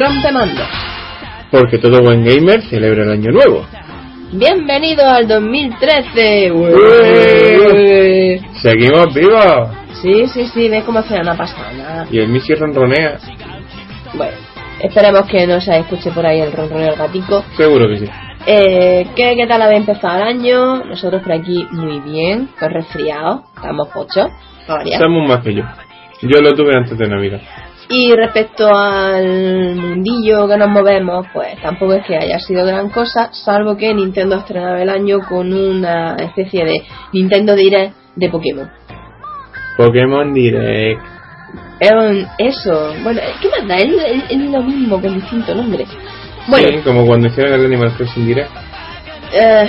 Gran demanda. Porque todo buen gamer celebra el año nuevo. Bienvenido al 2013. ¡Ué! Seguimos vivos. Sí, sí, sí, ves cómo hace una pasada. Y el Missy ronronea. Bueno, esperemos que no se escuche por ahí el ronroneo del gatico. Seguro que sí. Eh, ¿qué, ¿Qué tal había empezado el año? Nosotros por aquí muy bien, con resfriado, estamos pochos. Estamos más que yo. Yo lo tuve antes de Navidad. Y respecto al mundillo que nos movemos, pues tampoco es que haya sido gran cosa, salvo que Nintendo ha estrenado el año con una especie de Nintendo Direct de Pokémon. Pokémon Direct. Eso, bueno, ¿qué más da? Es lo mismo con distinto nombre. Bueno, Sí, como cuando hicieron el Animal Crossing Direct. Eh.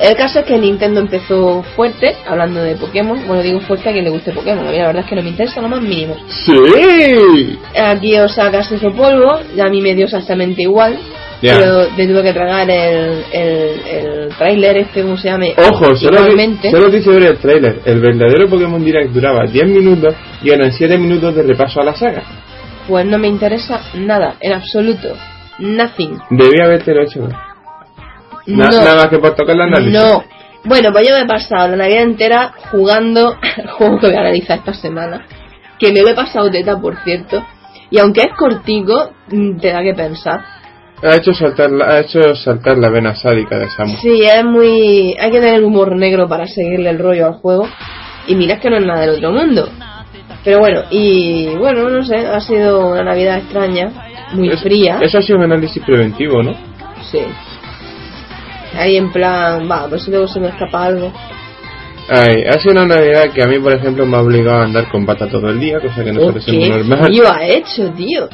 El caso es que Nintendo empezó fuerte, hablando de Pokémon. Bueno, digo fuerte a quien le guste Pokémon. A mí la verdad es que no me interesa lo más mínimo. ¡Sí! Aquí Osaka se hizo polvo, y a mí me dio exactamente igual. Ya. Pero me tuve que tragar el, el, el tráiler este, como se llame, Ojo, solo, igualmente. solo dice ver el trailer. El verdadero Pokémon Direct duraba 10 minutos y eran 7 minutos de repaso a la saga. Pues no me interesa nada, en absoluto. Nothing. Debía haberte hecho. Na- no. Nada más que por tocar la nariz. No. Bueno, pues yo me he pasado la Navidad entera jugando al juego que voy a analizar esta semana. Que me lo he pasado teta, por cierto. Y aunque es cortico, mm, te da que pensar. Ha hecho saltar la, ha hecho saltar la vena sádica de Samus. Sí, es muy... Hay que tener humor negro para seguirle el rollo al juego. Y mira que no es nada del otro mundo. Pero bueno, y bueno, no sé, ha sido una Navidad extraña, muy Es- fría. Eso ha sido un análisis preventivo, ¿no? Sí. Ahí en plan, va, pues si luego se me escapa algo. Ay, ha sido una Navidad que a mí, por ejemplo, me ha obligado a andar con bata todo el día, cosa que no ¿O suele ser muy normal. frío ha hecho, tío?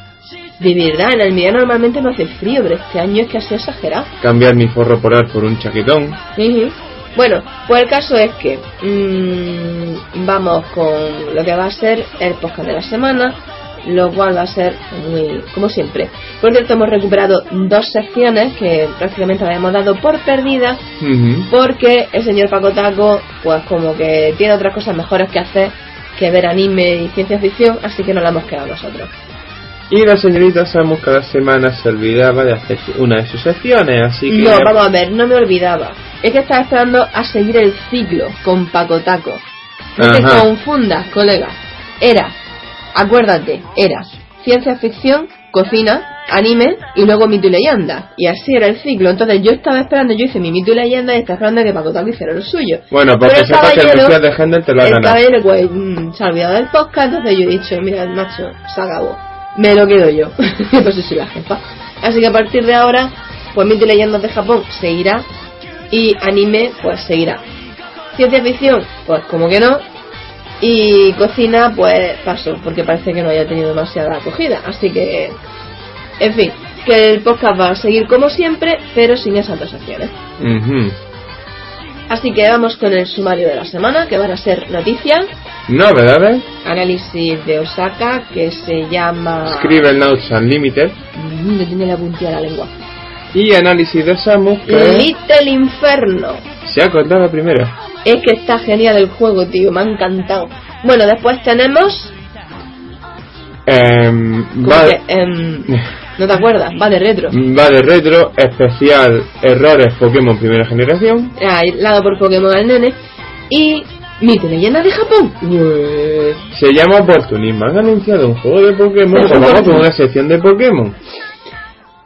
De verdad, en Almería normalmente no hace frío, pero este año es que ha sido exagerado. Cambiar mi forro polar por un chaquetón. Ujú. Bueno, pues el caso es que mm, vamos con lo que va a ser el podcast de la semana, lo cual va a ser muy, como siempre. Por cierto, hemos recuperado dos secciones que prácticamente las hemos dado por perdidas porque el señor Paco Taco, pues como que tiene otras cosas mejores que hacer que ver anime y ciencia ficción, así que nos la hemos quedado nosotros. Y la señorita Samus cada semana se olvidaba de hacer una de sus secciones, así que... No, vamos a ver, no me olvidaba. Es que estaba esperando a seguir el ciclo con Paco Taco. No te confundas, colega. Era, acuérdate, era ciencia ficción, cocina, anime y luego mito y leyenda. Y así era el ciclo. Entonces yo estaba esperando, yo hice mi mito y leyenda y estaba esperando que Paco Taco hiciera lo suyo. Bueno, porque Pero el sepas que el Mesías de Handel te lo ha el caballero pues mm, se ha olvidado del podcast, entonces yo he dicho, mira, macho, se acabó. Me lo quedo yo. pues yo soy la jefa. Así que a partir de ahora, pues Mito y Leyendas de Japón seguirá y anime pues seguirá. Ciencia ficción, pues como que no. Y cocina, pues paso, porque parece que no haya tenido demasiada acogida. Así que, en fin, que el podcast va a seguir como siempre, pero sin esas dos acciones. Así que vamos con el sumario de la semana, que van a ser noticias, Novedades, análisis de Osaka que se llama Scribble Notes Unlimited. Me tiene la puntilla de la lengua. Y análisis de Samus que Little Inferno se ha contado primero. es que está genial el juego tío me ha encantado bueno después tenemos Em, como va, que, em, no te acuerdas va de retro va de retro, especial errores Pokémon primera generación. aislado por Pokémon al nene y Mito leyenda de Japón Ué. Se llama Opportunismo. Han anunciado un juego de Pokémon. Vamos con una sección de Pokémon.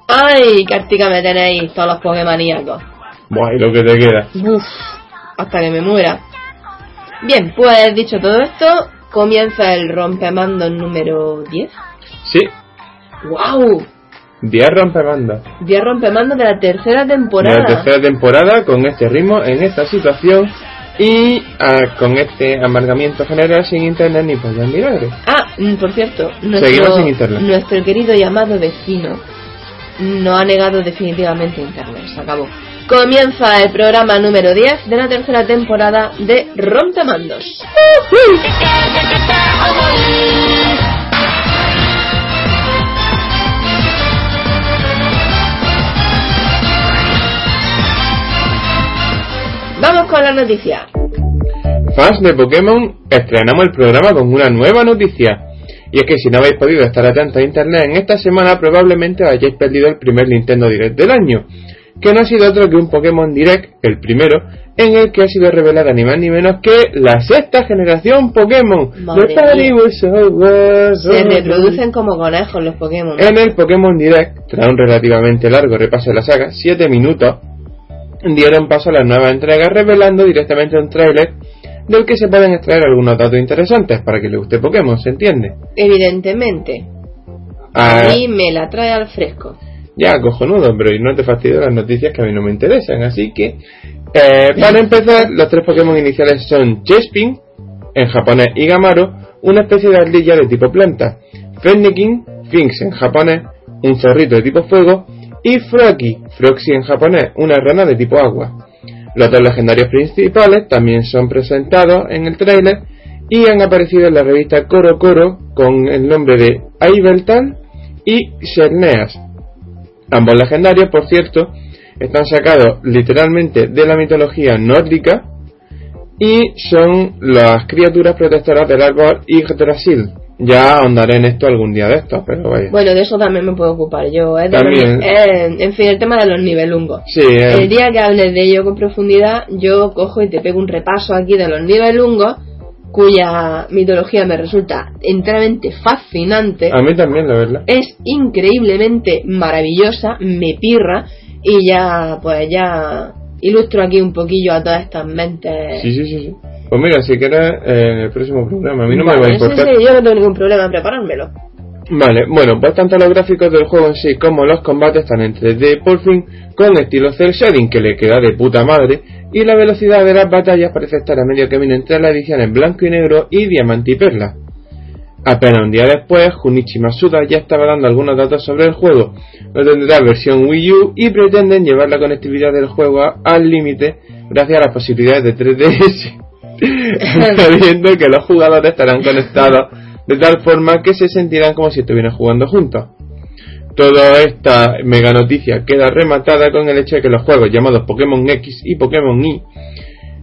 ay cartica me tenéis todos los Pokémoníacos Buah, y lo que te queda. Uf, hasta que me muera. Bien, pues dicho todo esto, comienza el rompemando número 10. Sí, ¡Wow! 10 rompemandos. 10 rompemandos de la tercera De temporada. la tercera temporada con este ritmo, en esta situación y ah, con este amargamiento general sin internet ni pollas milagres. Ah, mm, por cierto, Seguimos nuestro, sin internet. nuestro querido llamado vecino no ha negado definitivamente internet. Se acabó. Comienza el programa número 10 de la tercera temporada de Rompemandos. Vamos con la noticia. Fans de Pokémon, estrenamos el programa con una nueva noticia. Y es que si no habéis podido estar atentos a internet en esta semana, probablemente hayáis perdido el primer Nintendo Direct del año, que no ha sido otro que un Pokémon Direct, el primero, en el que ha sido revelada ni más ni menos que la sexta generación Pokémon. Se reproducen como conejos los Pokémon. En el Pokémon Direct, tras un relativamente largo repaso de la saga, 7 minutos, dieron paso a la nueva entrega revelando directamente un tráiler del que se pueden extraer algunos datos interesantes para que le guste Pokémon, ¿se entiende? Evidentemente. Ah, A mí me la trae al fresco. Ya, cojonudo, pero y no te fastidio las noticias que a mí no me interesan, así que... eh, para empezar, los tres Pokémon iniciales son Chespin, en japonés, y Gamaro, una especie de ardilla de tipo planta, Fennekin, Finks en japonés, un zorrito de tipo fuego, y Froakie, Froxy en japonés, una rana de tipo agua. Los dos legendarios principales también son presentados en el tráiler y han aparecido en la revista Coro Coro con el nombre de Aibeltal y Cerneas. Ambos legendarios, por cierto, están sacados literalmente de la mitología nórdica y son las criaturas protectoras del árbol Yggdrasil. Ya ahondaré en esto algún día de estos, pero vaya. Bueno, de eso también me puedo ocupar yo. ¿eh? También. los- eh, en fin, el tema de los nivelungos. Sí, eh, El día que hables de ello con profundidad, yo cojo y te pego un repaso aquí de los nivelungos, cuya mitología me resulta enteramente fascinante. a mí también, la verdad. Es increíblemente maravillosa, me pirra, y ya, pues ya ilustro aquí un poquillo a todas estas mentes. Sí, sí, sí, sí. Pues mira, si quieres, eh, en el próximo programa, a mí no me va a Vale, sí, importar. sí, yo no tengo ningún problema en preparármelo. Vale, bueno, pues tanto los gráficos del juego en sí como los combates están en 3D por fin con estilo cel shading que le queda de puta madre y la velocidad de las batallas parece estar a medio camino entre la edición en blanco y negro y diamante y perla. Apenas un día después, Junichi Masuda ya estaba dando algunos datos sobre el juego. No tendrá versión Wii U y pretenden llevar la conectividad del juego al límite gracias a las posibilidades de 3DS. sabiendo que los jugadores estarán conectados de tal forma que se sentirán como si estuvieran jugando juntos. Toda esta mega noticia queda rematada con el hecho de que los juegos llamados Pokémon X y Pokémon Y,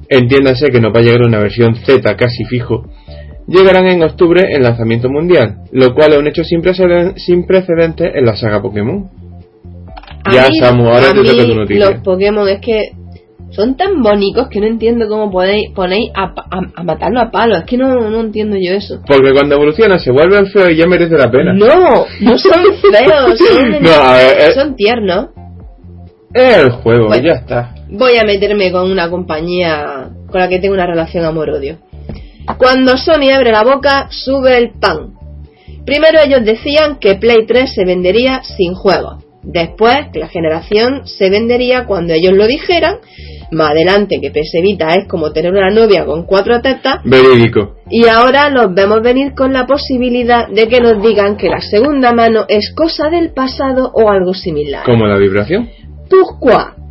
entiéndase que no va a llegar una versión Z casi fijo, llegarán en octubre en lanzamiento mundial, lo cual es un hecho sin preceden- sin precedentes en la saga Pokémon. A Ya, mí- Samu, ahora a te toca tu noticia. Los Pokémon es que son tan bonitos que no entiendo cómo podéis ponéis a, a, a matarlo a palo. Es que no, no entiendo yo eso. Porque cuando evolucionan se vuelven feos y ya merece la pena. No, no son feos, son, No, a ver, eh. son tiernos. El juego, Bueno. ya está. Voy a meterme con una compañía con la que tengo una relación amor-odio. Cuando Sony abre la boca, sube el pan. Primero ellos decían que Play 3 se vendería sin juegos. Después que la generación se vendería cuando ellos lo dijeran. Más adelante que PS Vita es como tener una novia con cuatro tetas. Verídico. Y ahora los vemos venir con la posibilidad de que nos digan que la segunda mano es cosa del pasado o algo similar. Como la vibración. Pourquoi?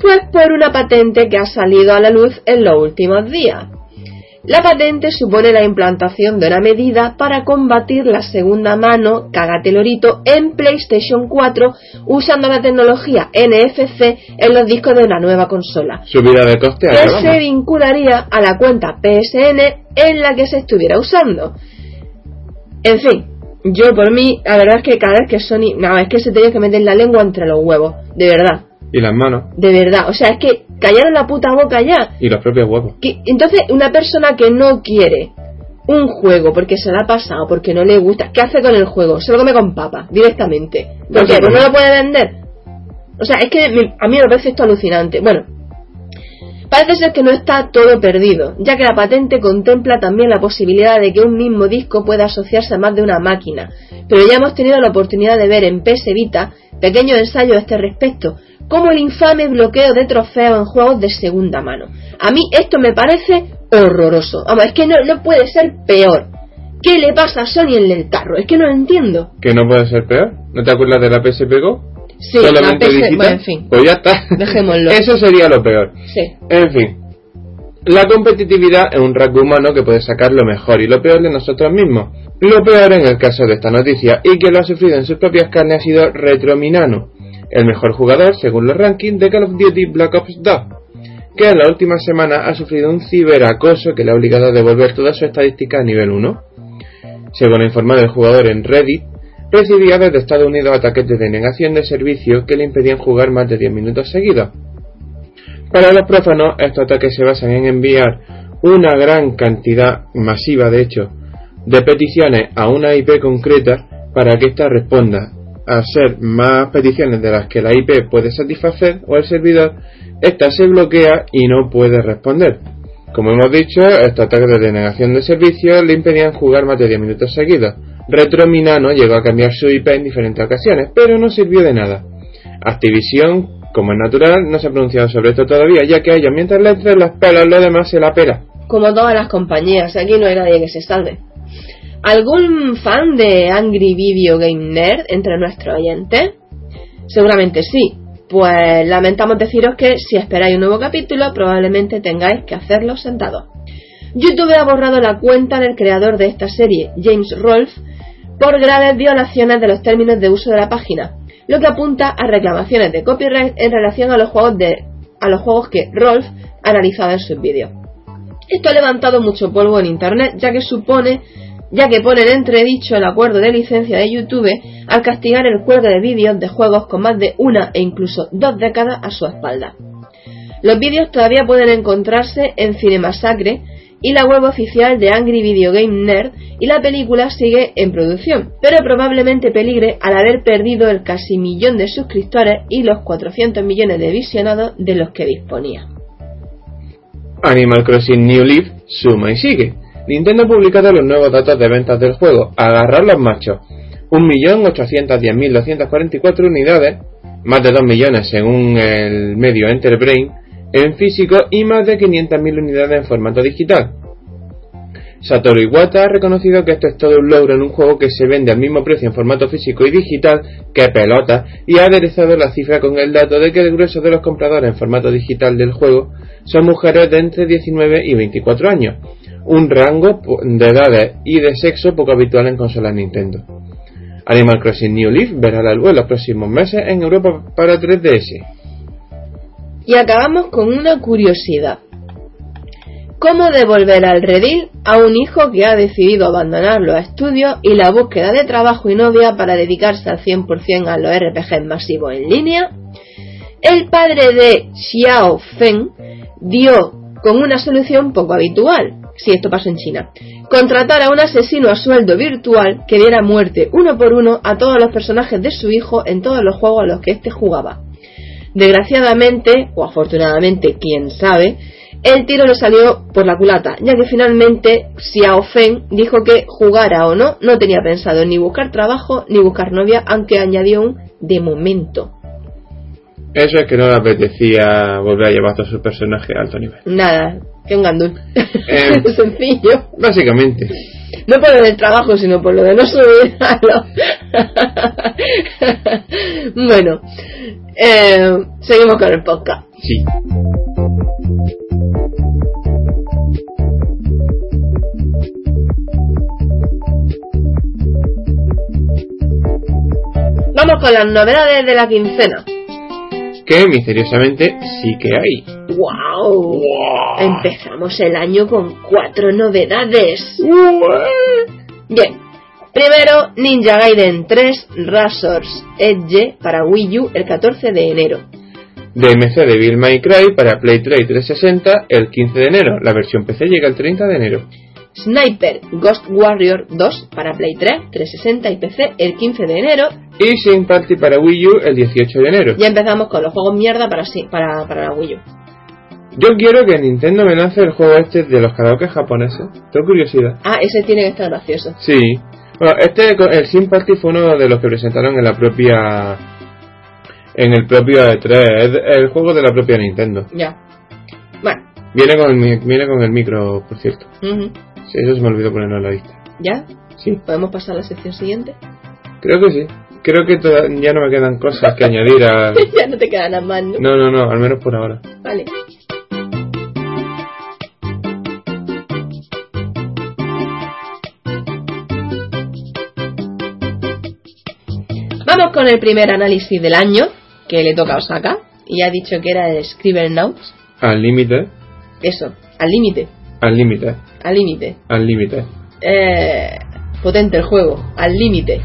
Pues por una patente que ha salido a la luz en los últimos días. La patente supone la implantación de una medida para combatir la segunda mano, cagatelorito, en PlayStation 4 usando la tecnología NFC en los discos de una nueva consola, Subida de coste a que se vincularía a la cuenta PSN en la que se estuviera usando. En fin, yo por mí, la verdad es que cada vez que Sony, no, es que se tenía que meter la lengua entre los huevos, de verdad. Y las manos. De verdad, o sea, es que callaron la puta boca ya. Y los propios huevos. Que, entonces, una persona que no quiere un juego porque se la ha pasado, porque no le gusta, ¿qué hace con el juego? Se lo come con papa, directamente. ¿Por qué? Pues no lo puede vender. O sea, es que me- a mí me parece esto alucinante. Bueno, Parece ser que no está todo perdido, ya que la patente contempla también la posibilidad de que un mismo disco pueda asociarse a más de una máquina, pero ya hemos tenido la oportunidad de ver en PS Vita pequeños ensayos a este respecto, como el infame bloqueo de trofeos en juegos de segunda mano. A mí esto me parece horroroso. Vamos, es que no, no puede ser peor. ¿Qué le pasa a Sony en el carro? Es que no lo entiendo. ¿Que no puede ser peor? ¿No te acuerdas de la PSP Go? Sí, Solamente la bueno, en fin. Pues ya está. Dejémoslo. Eso sería lo peor. Sí. En fin. La competitividad es un rasgo humano que puede sacar lo mejor y lo peor de nosotros mismos. Lo peor en el caso de esta noticia, y que lo ha sufrido en sus propias carnes, ha sido Retrominano, el mejor jugador según los rankings de Call of Duty Black Ops 2, que en la última semana ha sufrido un ciberacoso que le ha obligado a devolver todas sus estadísticas a nivel 1. Según ha informado el jugador en Reddit, recibía desde Estados Unidos ataques de denegación de servicio que le impedían jugar más de 10 minutos seguidos. Para los prófanos, estos ataques se basan en enviar una gran cantidad, masiva de hecho, de peticiones a una IP concreta para que ésta responda. Ser más peticiones de las que la IP puede satisfacer o el servidor, ésta se bloquea y no puede responder. Como hemos dicho, estos ataques de denegación de servicio le impedían jugar más de 10 minutos seguidos. Retrominano llegó a cambiar su IP en diferentes ocasiones, pero no sirvió de nada. Activision, como es natural, no se ha pronunciado sobre esto todavía, ya que a ellos mientras le entren las pelas, lo demás se la pela. Como todas las compañías, aquí no hay nadie que se salve. ¿Algún fan de Angry Video Game Nerd entre nuestros oyentes? Seguramente sí. Pues lamentamos deciros que si esperáis un nuevo capítulo, probablemente tengáis que hacerlo sentados. YouTube ha borrado la cuenta del creador de esta serie, James Rolfe, por graves violaciones de los términos de uso de la página, lo que apunta a reclamaciones de copyright en relación a los juegos de a los juegos que Rolfe ha analizado en sus vídeos. Esto ha levantado mucho polvo en internet, ya que supone ya que pone en entredicho el acuerdo de licencia de YouTube al castigar el cuelgue de vídeos de juegos con más de una e incluso dos décadas a su espalda. Los vídeos todavía pueden encontrarse en Cinemasacre y la web oficial de Angry Video Game Nerd y la película sigue en producción, pero probablemente peligre al haber perdido el casi millón de suscriptores y los 400 millones de visionados de los que disponía. Animal Crossing New Leaf suma y sigue. Nintendo ha publicado los nuevos datos de ventas del juego. Agarrar los machos. 1.810.244 unidades, más de 2 millones según el medio Enterbrain, en físico y más de 500.000 unidades en formato digital. Satoru Iwata ha reconocido que esto es todo un logro en un juego que se vende al mismo precio en formato físico y digital que pelota y ha aderezado la cifra con el dato de que el grueso de los compradores en formato digital del juego son mujeres de entre 19 y 24 años, un rango de edades y de sexo poco habitual en consolas Nintendo. Animal Crossing New Leaf verá la luz en los próximos meses en Europa para 3DS. Y acabamos con una curiosidad. ¿Cómo devolver al redil a un hijo que ha decidido abandonar los estudios y la búsqueda de trabajo y novia para dedicarse al 100% a los RPG masivos en línea? El padre de Xiao Feng dio con una solución poco habitual. Si esto pasó en China. Contratar a un asesino a sueldo virtual que diera muerte uno por uno a todos los personajes de su hijo en todos los juegos a los que éste jugaba. Desgraciadamente, o afortunadamente, quién sabe, el tiro le salió por la culata, ya que finalmente Xiao Feng dijo que jugara o no, no tenía pensado ni buscar trabajo ni buscar novia, aunque añadió un de momento. Eso es que no le apetecía volver a llevar a todos sus personajes a alto nivel. Nada, que un gandul. Eh. Sencillo. Básicamente. No por lo del trabajo, sino por lo de no subir a los... bueno, eh, seguimos con el podcast. Sí. Vamos con las novedades de la quincena. Que misteriosamente sí que hay. ¡Wow! Empezamos el año con cuatro novedades. Bien. Primero, Ninja Gaiden 3 Razor's Edge para Wii U el 14 de enero. DMC de Bill May Cry para Play 3 y 360 el 15 de enero. La versión PC llega el 30 de enero. Sniper Ghost Warrior 2 para Play 3, 360 y PC el 15 de enero. Y Sing Party para Wii U el 18 de enero. Ya empezamos con los juegos mierda para, sí- para, para la Wii U. Yo quiero que Nintendo me lance el juego este de los karaoke japoneses. Tengo curiosidad. Ah, ese tiene que estar gracioso. Sí. Bueno, este, el Sympathy fue uno de los que presentaron en la propia. En el propio E3. Es el juego de la propia Nintendo. Ya. Bueno. Viene con el, viene con el micro, por cierto. Sí, eso se me olvidó ponerlo en la lista. ¿Ya? Sí, ¿Podemos pasar a la sección siguiente? creo que sí. Creo que ya no me quedan cosas que añadir a. ya no te queda nada más, ¿no? No, no, no, al menos por ahora. Vale. Vamos con el primer análisis del año que le toca a Osaka. Y ha dicho que era el Scribblenauts. Al límite, Eso, al límite. Al límite, Al límite. al límite. Eh, potente el juego, al límite.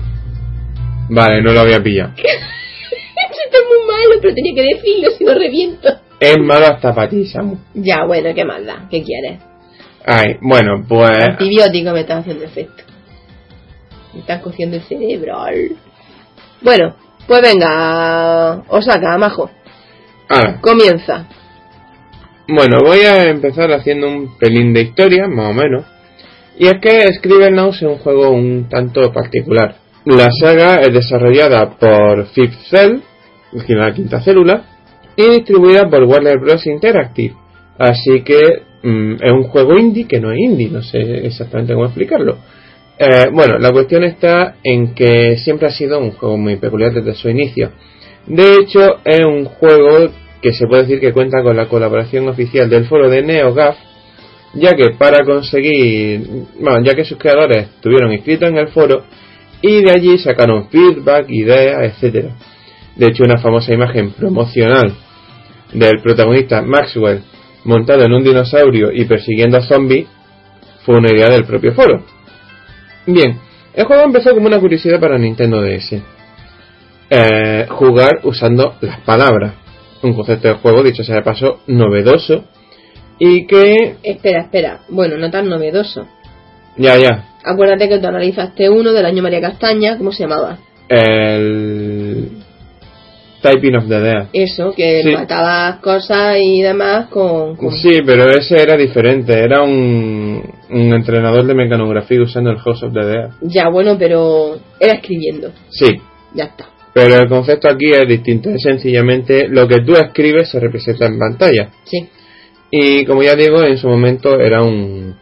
Vale, no lo había pillado. Esto es muy malo, pero tenía que decirlo si no reviento. Es malo hasta para ti, Samu. Ya, bueno, ¿qué más da? ¿Qué quieres? Ay, bueno, pues. Antibiótico me están haciendo efecto. Me están cogiendo el cerebro. Bueno, pues venga, Osaka, majo. Ah, Comienza. Bueno, voy a empezar haciendo un pelín de historia, más o menos. Y es que Scribblenauts es un juego un tanto particular. La saga es desarrollada por Fifth Cell, la quinta célula, y distribuida por Warner Bros. Interactive. Así que mm, es un juego indie que no es indie, no sé exactamente cómo explicarlo. Eh, bueno, la cuestión está en que siempre ha sido un juego muy peculiar desde su inicio. De hecho, es un juego que se puede decir que cuenta con la colaboración oficial del foro de NeoGAF, ya que para conseguir, bueno, ya que sus creadores estuvieron inscritos en el foro y de allí sacaron feedback, ideas, etcétera. De hecho, una famosa imagen promocional del protagonista Maxwell montado en un dinosaurio y persiguiendo a zombies fue una idea del propio foro. Bien, el juego empezó como una curiosidad para Nintendo DS. Eh, jugar usando las palabras. Un concepto de juego, dicho sea de paso, novedoso. Y que... Espera, espera. Bueno, no tan novedoso. Ya, ya. Acuérdate que tú analizaste uno del año María Castaña, ¿cómo se llamaba? El... Typing of the Dead. Eso, que Sí. matabas cosas y demás con... con- Sí, pero ese era diferente. Era un, un entrenador de mecanografía usando el House of the Dead. Ya, bueno, pero era escribiendo. Sí, Ya está. Pero el concepto aquí es distinto. Es sencillamente lo que tú escribes se representa en pantalla. Sí. Y como ya digo, en su momento era un,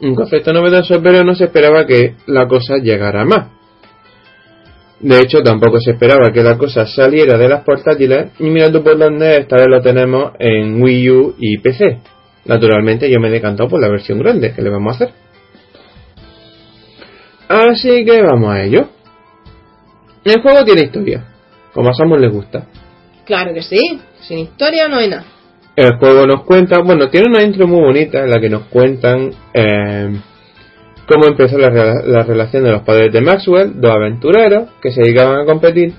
un concepto novedoso, pero no se esperaba que la cosa llegara más. De hecho, tampoco se esperaba que la cosa saliera de las portátiles. Y mira tú por dónde esta vez lo tenemos en Wii U y PC. Naturalmente, yo me he decantado por la versión grande. que le vamos a hacer? Así que vamos a ello. El juego tiene historia, como a Samuel le gusta. Claro que sí. Sin historia no hay nada. El juego nos cuenta, bueno, tiene una intro muy bonita en la que nos cuentan eh, cómo empezó la, la relación de los padres de Maxwell, dos aventureros que se dedicaban a competir.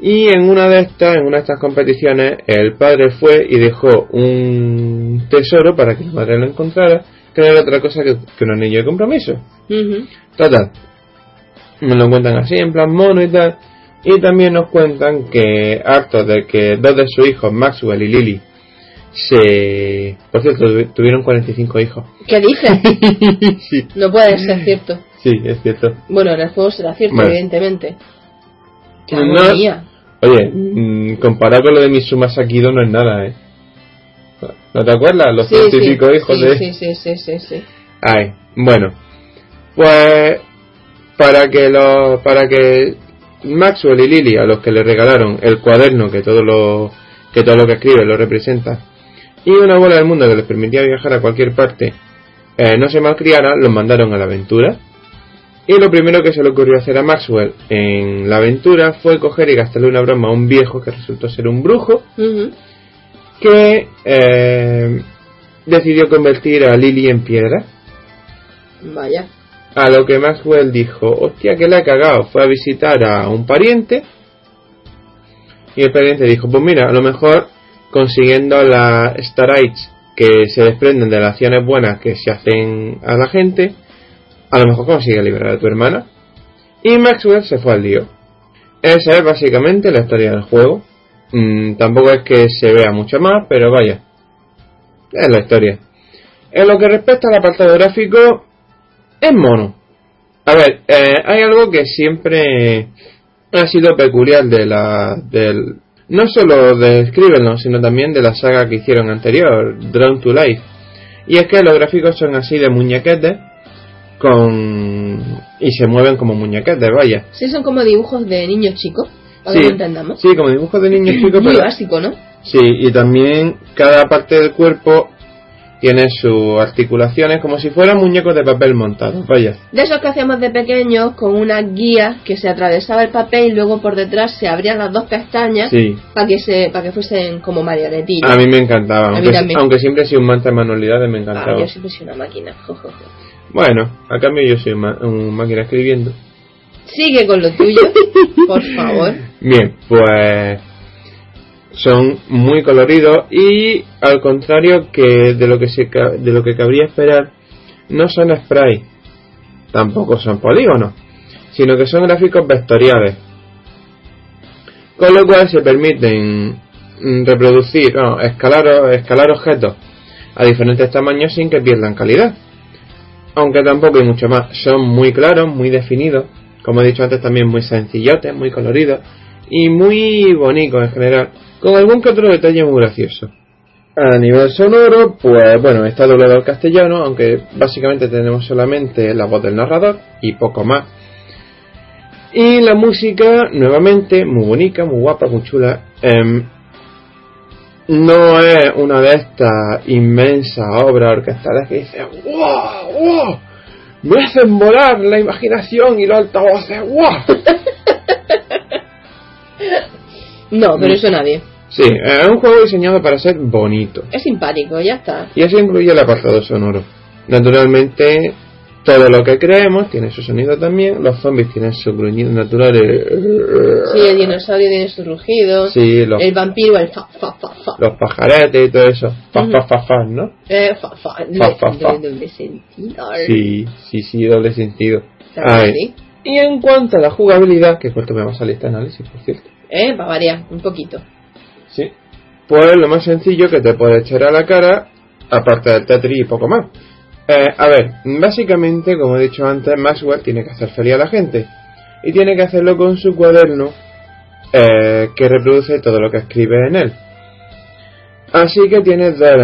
Y en una de estas, en una de estas competiciones, el padre fue y dejó un tesoro para que la madre lo encontrara, que no era otra cosa que, que un anillo de compromiso. Total. Me lo cuentan así, en plan mono y tal. Y también nos cuentan que, hartos de que dos de sus hijos, Maxwell y Lily, se. Por cierto, tuvi- tuvieron 45 hijos. ¿Qué dices? sí, No puede ser cierto. sí, es cierto. Bueno, en el juego será cierto, Bueno. evidentemente. Qué No-. Oye, mm, comparado con lo de Mitsuma Sakido no es nada, ¿eh? ¿No te acuerdas? Los Sí, pico hijos sí, de. sí, sí, sí, sí, sí. Ay, bueno. Pues para que los para que Maxwell y Lily a los que le regalaron el cuaderno que todo lo que todo lo que escribe lo representa y una bola del mundo que les permitía viajar a cualquier parte eh, no se malcriara, los mandaron a la aventura. Y lo primero que se le ocurrió hacer a Maxwell en la aventura fue coger y gastarle una broma a un viejo que resultó ser un brujo que eh, decidió convertir a Lily en piedra. Vaya. A lo que Maxwell dijo, hostia, que la he cagado. Fue a visitar a un pariente. Y el pariente dijo, pues mira, a lo mejor consiguiendo las Starites que se desprenden de las acciones buenas que se hacen a la gente, a lo mejor consigue liberar a tu hermana. Y Maxwell se fue al lío. Esa es básicamente la historia del juego. Mm, tampoco es que se vea mucho más, pero vaya. es la historia. En lo que respecta al apartado gráfico, es mono. A ver, eh, hay algo que siempre ha sido peculiar de la, del, no solo de Scribblenauts, sino también de la saga que hicieron anterior, Drawn to Life. Y es que los gráficos son así de muñequetes, con y se mueven como muñequetes, vaya. Sí, son como dibujos de niños chicos, para Sí, que lo entendamos. sí, como dibujos de niños chicos, Muy pero básico, ¿no? Sí, y también cada parte del cuerpo tiene sus articulaciones como si fueran muñecos de papel montados, vaya. De esos que hacíamos de pequeños con una guía que se atravesaba el papel y luego por detrás se abrían las dos pestañas Sí. para que se para que fuesen como marionetillas. A mí me encantaba, mí aunque, aunque siempre he sido un manta de manualidades, me Ah, encantaba. yo siempre soy una máquina. jo, jo, jo. Bueno, a cambio yo soy ma- un máquina escribiendo. Sigue con lo tuyo, por favor. Bien, pues son muy coloridos y al contrario que de lo que se de lo que cabría esperar, no son spray, tampoco son polígonos, sino que son gráficos vectoriales. Con lo cual se permiten mm, reproducir, no, escalar, escalar objetos a diferentes tamaños sin que pierdan calidad. Aunque tampoco hay mucho más, son muy claros, muy definidos, como he dicho antes también muy sencillotes, muy coloridos y muy bonitos en general, con algún que otro detalle muy gracioso. A nivel sonoro, pues bueno, está doblado al castellano, aunque básicamente tenemos solamente la voz del narrador y poco más. Y la música, nuevamente, muy bonita, muy guapa, muy chula. Em, no es una de estas inmensas obras orquestales que dice ¡Wow! ¡Wow! Me hacen volar la imaginación y los altavoces ¡Wow! No, pero eso nadie. Sí, es un juego diseñado para ser bonito. Es simpático, ya está. Y eso incluye el apartado sonoro. Naturalmente, todo lo que creemos tiene su sonido también. Los zombies tienen su gruñido natural. Sí, el dinosaurio tiene su rugido. Sí, los, El vampiro, el fa, fa, fa, fa. los pajaretes y todo eso. Fa, fa, fa, fa, ¿no? Eh, fa, fa. Fa, fa, fa. Doble, doble sentido. Sí, sí, sí, doble sentido. Ay. Y en cuanto a la jugabilidad, que corto me va a salir este análisis, por cierto. Eh, para variar, un poquito. Sí. Pues lo más sencillo que te puede echar a la cara, aparte del Tetris y poco más. Eh, a ver, básicamente, como he dicho antes, Maxwell tiene que hacer feliz a la gente. Y tiene que hacerlo con su cuaderno, eh, que reproduce todo lo que escribe en él. Así que tiene dos,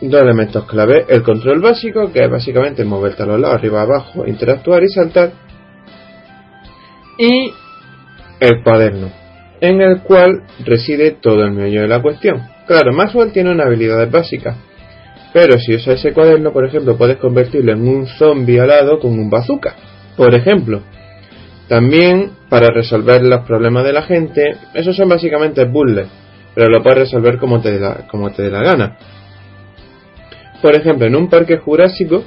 dos elementos clave. El control básico, que es básicamente moverte a los lados, arriba, abajo, interactuar y saltar. Y el cuaderno, en el cual reside todo el meollo de la cuestión. Claro, Maxwell tiene unas habilidades básicas, pero si usas ese cuaderno, por ejemplo, puedes convertirlo en un zombie alado con un bazooka, por ejemplo. También, para resolver los problemas de la gente, esos son básicamente puzzles, pero lo puedes resolver como te dé la, como te dé la gana. Por ejemplo, en un parque jurásico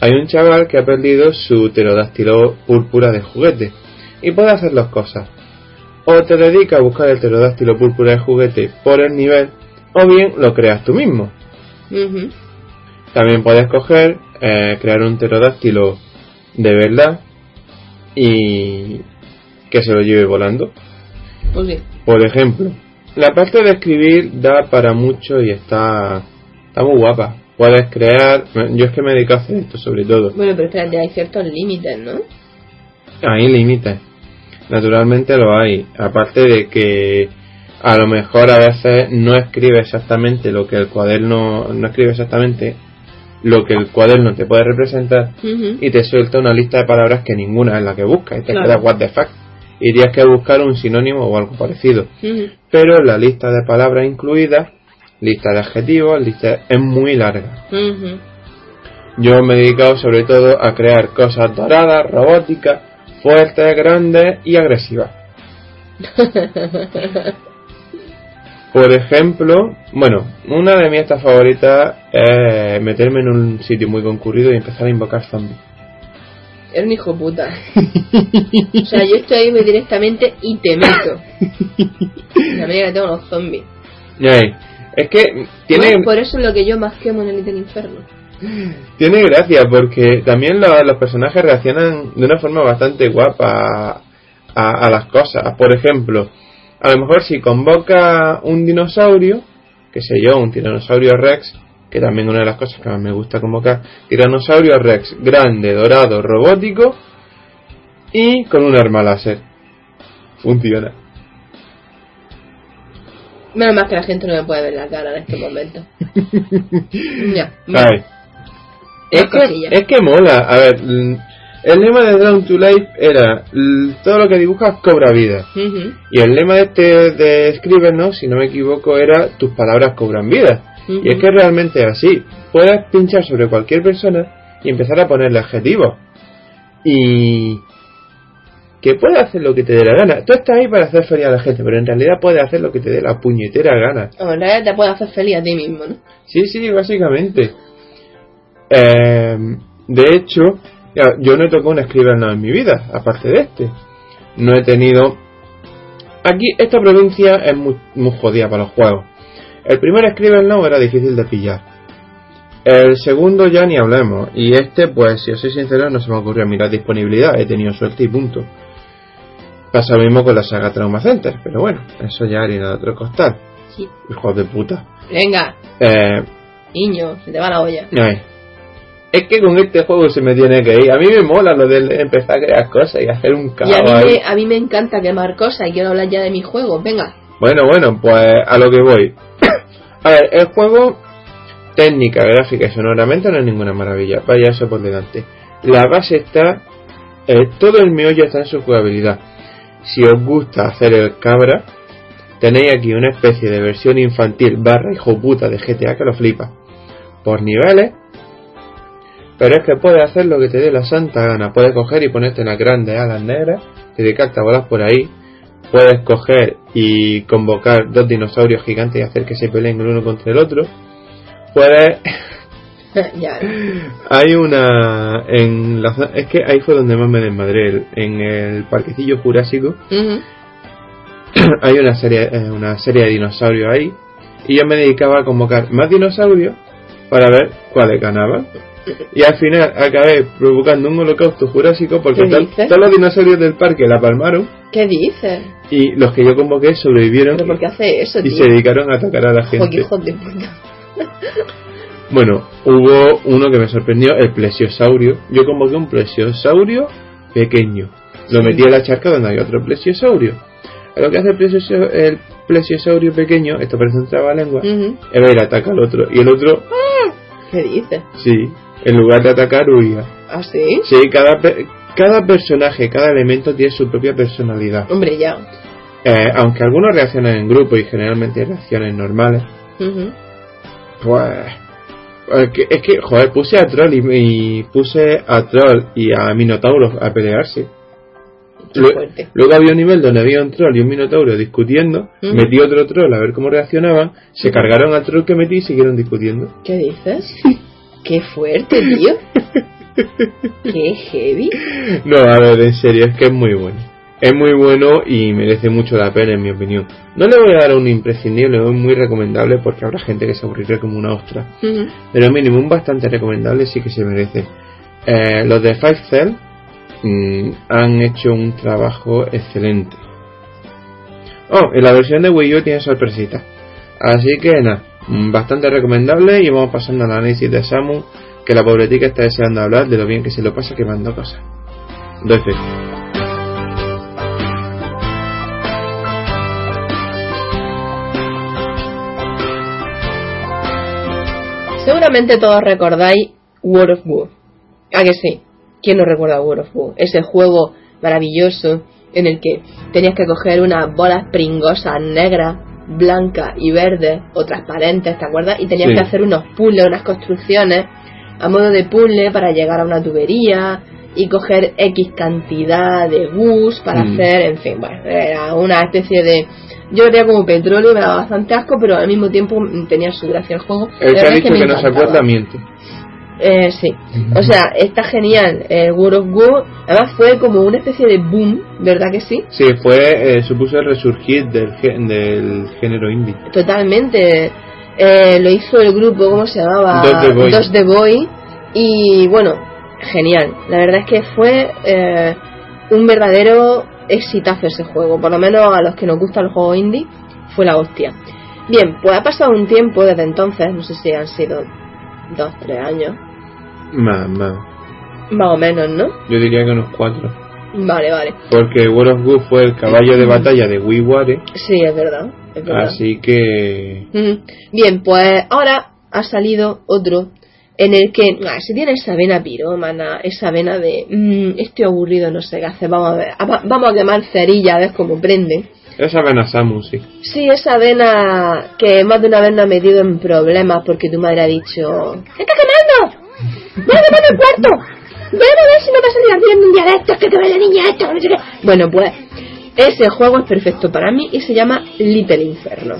hay un chaval que ha perdido su pterodáctilo púrpura de juguete y puede hacer dos cosas. O te dedicas a buscar el pterodáctilo púrpura de juguete por el nivel, o bien lo creas tú mismo. También puedes coger, eh, crear un pterodáctilo de verdad y que se lo lleve volando. Pues. Por ejemplo, la parte de escribir da para mucho y está, está muy guapa. Puedes crear, yo es que me dedico a hacer esto sobre todo. Bueno, pero espérate, hay ciertos límites, ¿no? Hay límites. Naturalmente lo hay. Aparte de que a lo mejor a veces no escribe exactamente lo que el cuaderno, no escribe exactamente lo que el cuaderno te puede representar y te suelta una lista de palabras que ninguna es la que buscas y te Claro. quedas what the fuck. Irías que buscar un sinónimo o algo parecido. Pero la lista de palabras incluidas, lista de adjetivos, lista es muy larga. Ujú. Yo me he dedicado sobre todo a crear cosas doradas, robóticas, fuertes, grandes y agresivas. Por ejemplo, bueno, una de mis estas favoritas es meterme en un sitio muy concurrido y empezar a invocar zombies. Eres un hijo puta. o sea, yo estoy ahí muy directamente y te meto. La manera que tengo los zombies. Ay, es que tiene, Bueno, por eso es lo que yo más quemo en el Little Inferno. Tiene gracia porque también lo- los personajes reaccionan de una forma bastante guapa a, a las cosas. Por ejemplo, a lo mejor si convoca un dinosaurio, que sé yo, un tiranosaurio rex, que también una de las cosas que más me gusta convocar. Tiranosaurio Rex, grande, dorado, robótico y con un arma láser. Funciona. Menos mal que la gente no me puede ver la cara en este momento. ya. Es que, es que mola. A ver, mm, el lema de Drawn to Life era todo lo que dibujas cobra vida. Y el lema este de Scrivener, si no me equivoco, era tus palabras cobran vida. Y es que realmente es así. Puedes pinchar sobre cualquier persona y empezar a ponerle adjetivos. Y que puede hacer lo que te dé la gana. Tú estás ahí para hacer feliz a la gente, pero en realidad puedes hacer lo que te dé la puñetera gana. O en realidad te puede hacer feliz a ti mismo, ¿no? Sí, sí, básicamente. Eh, de hecho, yo no he tocado un Scrivener en mi vida, aparte de este. No he tenido... Aquí, esta provincia es muy, muy jodida para los juegos. El primer Scrivener era difícil de pillar. El segundo ya ni hablemos. Y este, pues, si os soy sincero, no se me ocurrió mirar disponibilidad. He tenido suerte y punto. Pasa lo mismo con la saga Trauma Center. Pero bueno, eso ya harina de otro costal. Sí. Hijos de puta. Venga, Eh, niño, se te va la olla. Ay. Es que con este juego se me tiene que ir. A mí me mola lo de empezar a crear cosas y hacer un Y caos a mí, me, a mí me encanta quemar cosas y quiero hablar ya de mis juegos. Venga. Bueno, bueno, pues a lo que voy. a ver, el juego, técnica, gráfica y sonoramente no es ninguna maravilla. Vaya eso por delante. La base está, eh, todo el meollo está en su jugabilidad. Si os gusta hacer el cabra, tenéis aquí una especie de versión infantil barra hijo puta de GTA que lo flipa. Por niveles, pero es que puedes hacer lo que te dé la santa gana. Puedes coger y ponerte unas grandes alas negras, dedicarte a volar por ahí. Puedes coger y convocar dos dinosaurios gigantes y hacer que se peleen el uno contra el otro. Puedes hay una en la es que ahí fue donde más me desmadré en el parquecillo jurásico hay una serie eh, una serie de dinosaurios ahí y yo me dedicaba a convocar más dinosaurios para ver cuáles ganaban y al final acabé provocando un holocausto jurásico porque todos los dinosaurios del parque la palmaron ¿Qué dices? y los que yo convoqué sobrevivieron ¿Pero por qué hace eso, y se dedicaron a atacar a la gente hijo de puta. Bueno, hubo uno que me sorprendió, el plesiosaurio. Yo convoqué un plesiosaurio pequeño. Lo Sí. metí en la charca donde hay otro plesiosaurio. Lo que hace el, plesiosau- el plesiosaurio pequeño, esto parece un trabalengua, Ujú. es ver ataca al otro. Y el otro, ¿Qué dices? sí, en lugar de atacar, huía. ¿Ah, sí? Sí, cada, pe- cada personaje, cada elemento tiene su propia personalidad. Hombre, ya. Eh, aunque algunos reaccionan en grupo y generalmente reacciones normales, Ujú. Pues. Es que, es que, joder, puse a Troll y, y puse a Troll y a Minotauro a pelearse. Qué Lue- fuerte. Luego había un nivel donde había un troll y un minotauro discutiendo. Ujú. Metí otro troll a ver cómo reaccionaban. Se cargaron al troll que metí y siguieron discutiendo. ¿Qué dices? Qué fuerte, tío. Qué heavy. No, a ver, en serio, es que es muy bueno. Es muy bueno y merece mucho la pena, en mi opinión. No le voy a dar un imprescindible, es muy recomendable porque habrá gente que se aburrirá como una ostra. Ujú. Pero mínimo un bastante recomendable sí que se merece. Eh, los de Five Cell mm, han hecho un trabajo excelente. Oh, en la versión de Wii U tiene sorpresitas. Así que nada, bastante recomendable y vamos pasando al análisis de Samu, que la pobretica está deseando hablar de lo bien que se lo pasa quemando cosas. Doy fe. Seguramente todos recordáis World of War. ¿A que sí? ¿Quién no recuerda World of War? Ese juego maravilloso en el que tenías que coger unas bolas pringosas negras, blancas y verdes o transparentes, ¿te acuerdas? Y tenías Sí. que hacer unos puzzles, unas construcciones a modo de puzzle para llegar a una tubería y coger X cantidad de bus para Mm. hacer, en fin, bueno, era una especie de... Yo lo veía como petróleo, me daba bastante asco, pero al mismo tiempo tenía su gracia el juego. El La que ha dicho me que no se acuerda miente. Eh, sí. O sea, está genial. Eh, World of War, además fue como una especie de boom, ¿verdad que sí? Sí, fue, eh, supuso el resurgir del, del género indie. Totalmente. Eh, lo hizo el grupo, ¿cómo se llamaba? Dos The Boy. Dos Boy. Y bueno, genial. La verdad es que fue eh, un verdadero exitazo ese juego. Por lo menos a los que nos gustan los juegos indie, fue la hostia. Bien, pues ha pasado un tiempo desde entonces, no sé si han sido dos, tres años, Más, más. más o menos, ¿no? Yo diría que unos cuatro. Vale, vale. Porque World of Goo fue el caballo de batalla de WiiWare. Sí, es verdad. Es verdad. Así que. Bien, pues ahora ha salido otro en el que ah, se tiene esa vena pirómana, esa vena de "Mm, estoy aburrido, no sé qué hacer, vamos a ver, a- va- vamos a quemar cerilla a ver cómo prende. Esa vena Samu, sí. Sí, esa vena que más de una vez nos ha metido en problemas porque tu madre ha dicho ¡Se está quemando! ¡Voy a quemar el cuarto! ¡Voy a ver si me va a salir ardiendo un día de estos que te ve la niña esto! no sé qué". Bueno, pues ese juego es perfecto para mí y se llama Little Inferno.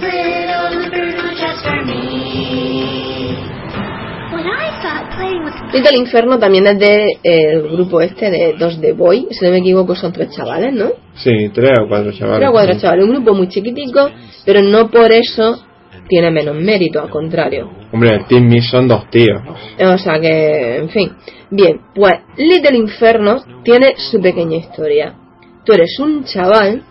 Little Inferno también es de eh, el grupo este de Dos de Boy, si no me equivoco son tres chavales, ¿no? Sí, tres o cuatro chavales. Tres o cuatro chavales, un grupo muy chiquitico, pero no por eso tiene menos mérito, al contrario. Hombre, el Team son dos tíos. O sea que, en fin. Bien, pues Little Inferno tiene su pequeña historia. Tú eres un chaval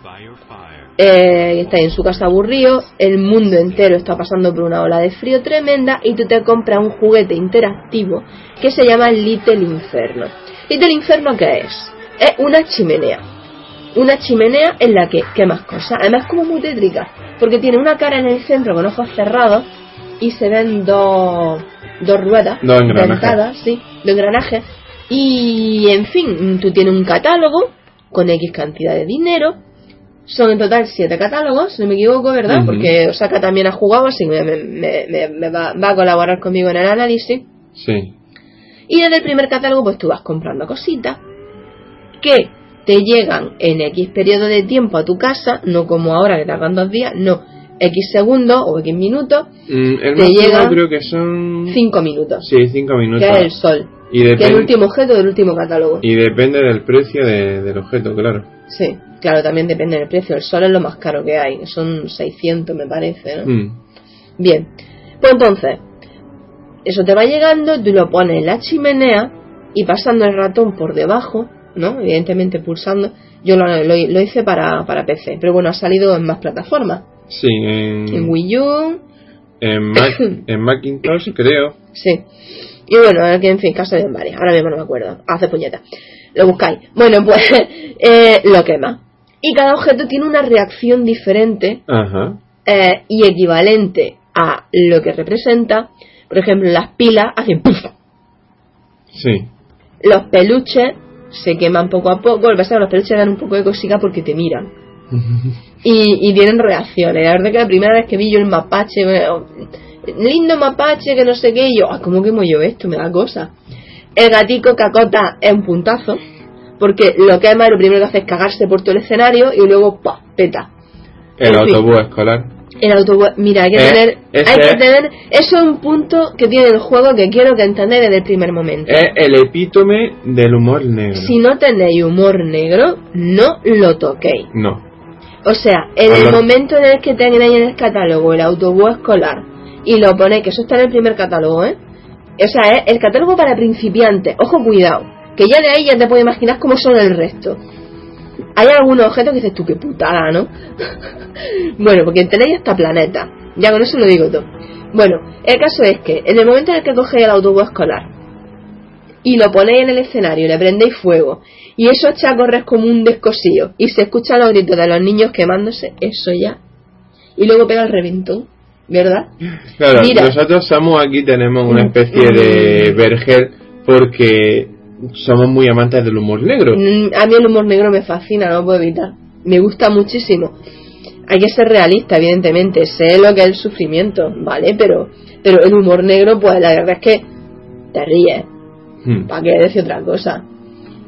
eh, está en su casa aburrido, el mundo entero está pasando por una ola de frío tremenda y tú te compras un juguete interactivo que se llama Little Inferno. Little Inferno, ¿qué es? Es una chimenea. Una chimenea en la que quemas cosas. Además, es como muy tétrica, porque tiene una cara en el centro con ojos cerrados y se ven dos, dos ruedas Dos engranajes. dentadas, sí, de engranajes. Y en fin, tú tienes un catálogo con X cantidad de dinero. Son en total siete catálogos, si no me equivoco, ¿verdad? Ujú. Porque Osaka también ha jugado, así que me, me- me- me va, va a colaborar conmigo en el análisis. Sí. Y desde el primer catálogo, pues tú vas comprando cositas que te llegan en X periodo de tiempo a tu casa, no como ahora que tardan dos días, no, X segundos o X minutos, Mm, el Te llega creo que son. cinco minutos, Sí, cinco minutos. que es el sol, Y, que es el último objeto del último catálogo. y depende del precio de- del objeto, claro. Sí, claro, también depende del precio, el sol es lo más caro que hay, son 600 me parece, ¿no? Mm. Bien, pues entonces, eso te va llegando, tú lo pones en la chimenea y pasando el ratón por debajo, ¿no? Evidentemente pulsando. Yo lo, lo- lo hice para, para PC, pero bueno, ha salido en más plataformas. Sí, en, En Wii U, en, Mac- en Macintosh creo. sí. Y bueno, en fin, caso de varias, ahora mismo no me acuerdo, hace puñeta. Lo buscáis. Bueno, pues eh, lo quema. Y cada objeto tiene una reacción diferente Ajá. eh, y equivalente a lo que representa. Por ejemplo, las pilas hacen ¡puf! Sí. los peluches se queman poco a poco. Lo que pasa es que los peluches dan un poco de cosica porque te miran. Y, y tienen reacciones. La verdad que la primera vez que vi yo el mapache, bueno, lindo mapache, que no sé qué, y yo, ah, ¿cómo quemo yo esto? Me da cosa. El gatico cacota es un puntazo, porque lo quema y lo primero que hace es cagarse por todo el escenario y luego ¡pah! peta. El En fin. autobús escolar. El autobús, mira, hay que Eh, tener, hay que tener, eso es un punto que tiene el juego que quiero que entendáis desde el primer momento. Es el epítome del humor negro. Si no tenéis humor negro, no lo toquéis. No. O sea, en el momento en el que tengáis en el catálogo el autobús escolar y lo ponéis, que eso está en el primer catálogo, ¿eh? O sea, es el catálogo para principiantes. Ojo, cuidado. Que ya de ahí ya te puedes imaginar cómo son el resto. Hay algunos objetos que dices tú, qué putada, ¿no? bueno, porque tenéis hasta planeta. Ya con eso lo digo todo. Bueno, el caso es que en el momento en el que cogéis el autobús escolar y lo ponéis en el escenario y le prendéis fuego y eso echa a correr como un descosío y se escuchan los gritos de los niños quemándose, eso ya. Y luego pega el reventón, ¿verdad? Claro, Mira. nosotros Samu aquí tenemos una especie de mm. vergel porque somos muy amantes del humor negro. Mm, A mí el humor negro me fascina, no lo puedo evitar. Me gusta muchísimo. Hay que ser realista, evidentemente. Sé lo que es el sufrimiento, ¿vale? Pero, pero el humor negro, pues la verdad es que te ríes. Hmm. ¿Para qué decir otra cosa?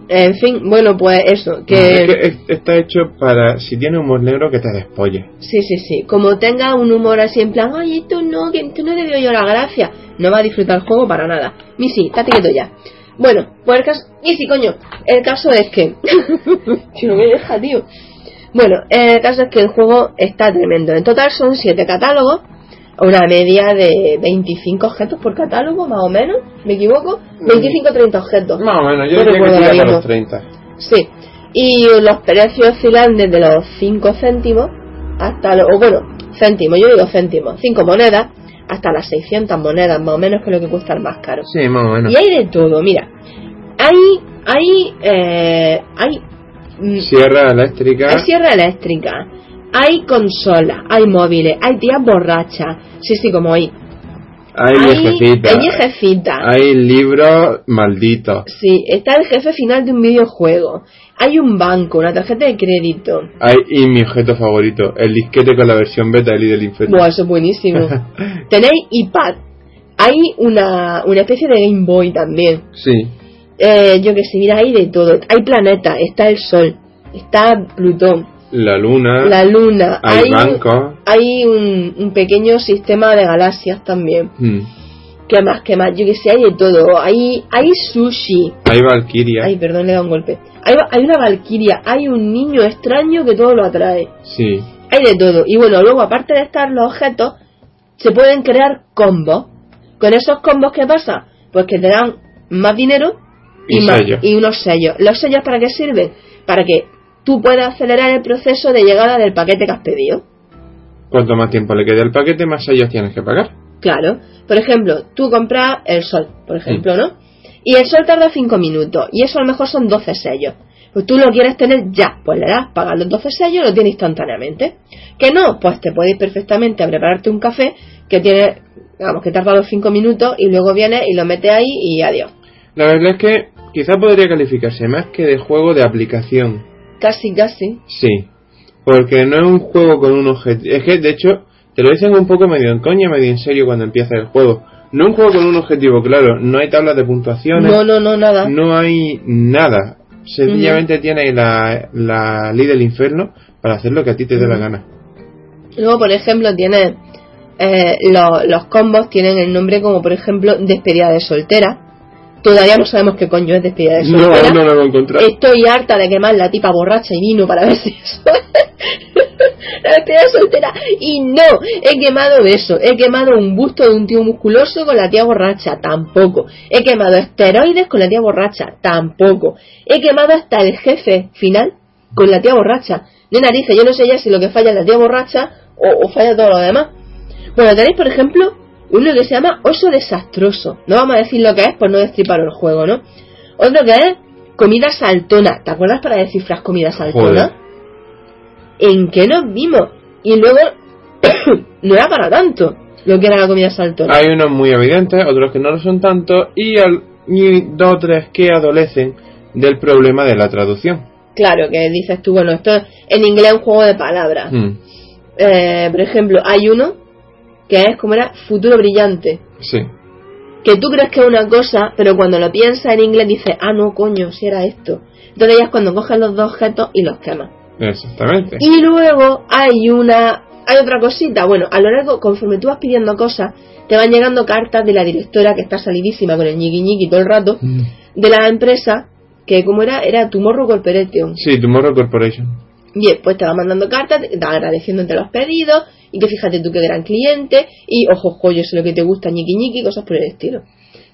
En fin, bueno, pues eso. Es que Que es- está hecho para, si tiene humor negro, que te despolle. sí, sí, sí. Como tenga un humor así en plan, ay, esto no, que esto no le veo yo la gracia. No va a disfrutar el juego para nada. Ni sí, estate quieto ya. Bueno, pues el caso. Y sí, coño. El caso es que. si no me deja, tío. Bueno, el caso es que el juego está tremendo. En total son 7 catálogos, una media de 25 objetos por catálogo, más o menos, ¿me equivoco? 25 o 30 objetos. Más o menos, yo No diría que para los 30. Sí. Y los precios oscilan desde los 5 céntimos hasta los, o bueno, céntimos, yo digo céntimos, 5 monedas, hasta las 600 monedas, más o menos, que es lo que cuesta el más caro. Sí, más o menos. Y hay de todo, mira. Hay, hay, eh, hay, mm, Sierra eléctrica. hay sierra eléctrica, hay consolas, hay móviles, hay tías borrachas, sí, sí, como hay. Hay viejecitas. hay viejecitas. Hay libros malditos. Sí, está el jefe final de un videojuego. Hay un banco, una tarjeta de crédito. Hay, y mi objeto favorito, el disquete con la versión beta del del Inferno. Buah, eso es buenísimo. Tenéis iPad. Hay una, una especie de Game Boy también. Sí. Eh, yo que sé, mira, hay de todo. Hay planetas, está el Sol, está Plutón, La luna. la Luna. Ah, Hay bancos. Hay un, un pequeño sistema de galaxias también. Mm. ¿Qué más? ¿Qué más? Yo que sé, hay de todo. Hay, hay sushi. Hay Valkyria. Ay, perdón, le he dado un golpe. Hay, hay una valquiria, hay un niño extraño que todo lo atrae. Sí. Hay de todo. Y bueno, luego, aparte de estar los objetos, se pueden crear combos. Con esos combos, ¿qué pasa? Pues que te dan más dinero y, Y más, y unos sellos. ¿Los sellos para qué sirven? Para que tú puedas acelerar el proceso de llegada del paquete que has pedido. Cuanto más tiempo le quede al paquete, más sellos tienes que pagar. Claro. Por ejemplo, tú compras el sol, por ejemplo, Mm. ¿no? Y el sol tarda 5 minutos. Y eso a lo mejor son 12 sellos. Pues tú lo quieres tener ya. Pues le das, pagas los 12 sellos y lo tienes instantáneamente. Que no, pues te puedes ir perfectamente a prepararte un café que tiene, digamos, que tarda los 5 minutos y luego vienes y lo metes ahí y adiós. La verdad es que quizá podría calificarse más que de juego de aplicación. Casi, casi. Sí. Porque no es un juego con un objetivo. Es que, de hecho, te lo dicen un poco medio en coña, medio en serio cuando empieza el juego. No es un juego con un objetivo claro. No hay tablas de puntuaciones. No, no, no, nada. No hay nada. Sencillamente tienes la, la ley del infierno para hacer lo que a ti te dé la gana. Luego, por ejemplo, tiene eh, lo- los combos tienen el nombre como, por ejemplo, despedida de soltera. Todavía no sabemos qué coño es despedida de No, soltera. no lo he encontrado. Estoy harta de quemar la tipa borracha y vino para ver si eso. la despedida de soltera. Y no, he quemado eso. He quemado un busto de un tío musculoso con la tía borracha. Tampoco. He quemado esteroides con la tía borracha. Tampoco. He quemado hasta el jefe final con la tía borracha. De narices, yo no sé ya si lo que falla es la tía borracha o, o falla todo lo demás. Bueno, tenéis, por ejemplo, uno que se llama Oso Desastroso. No vamos a decir lo que es por no destripar el juego, ¿no? Otro que es Comida Saltona. ¿Te acuerdas para descifrar Comida Saltona? Joder. ¿En qué nos vimos? Y luego, no era para tanto lo que era la comida saltona. Hay unos muy evidentes, otros que no lo son tanto, y, al- y dos o tres que adolecen del problema de la traducción. Claro, que dices tú, bueno, esto en inglés es un juego de palabras. Mm, Eh, por ejemplo, hay uno que es como era futuro brillante. sí. Que tú crees que es una cosa, pero cuando lo piensas en inglés dices, ah, no, coño, si era esto. Entonces ya es cuando coges los dos objetos y los quemas. Exactamente. Y luego hay una, hay otra cosita. Bueno, a lo largo, conforme tú vas pidiendo cosas, te van llegando cartas de la directora que está salidísima con el ñiqui ñiqui todo el rato, Mm. de la empresa que como era, era Tomorrow Corporation. Sí, Tomorrow Corporation. Bien, pues te va mandando cartas, agradeciéndote los pedidos, y que fíjate tú qué gran cliente, y ojo, ojo, yo sé lo que te gusta, ñiqui ñiqui, cosas por el estilo.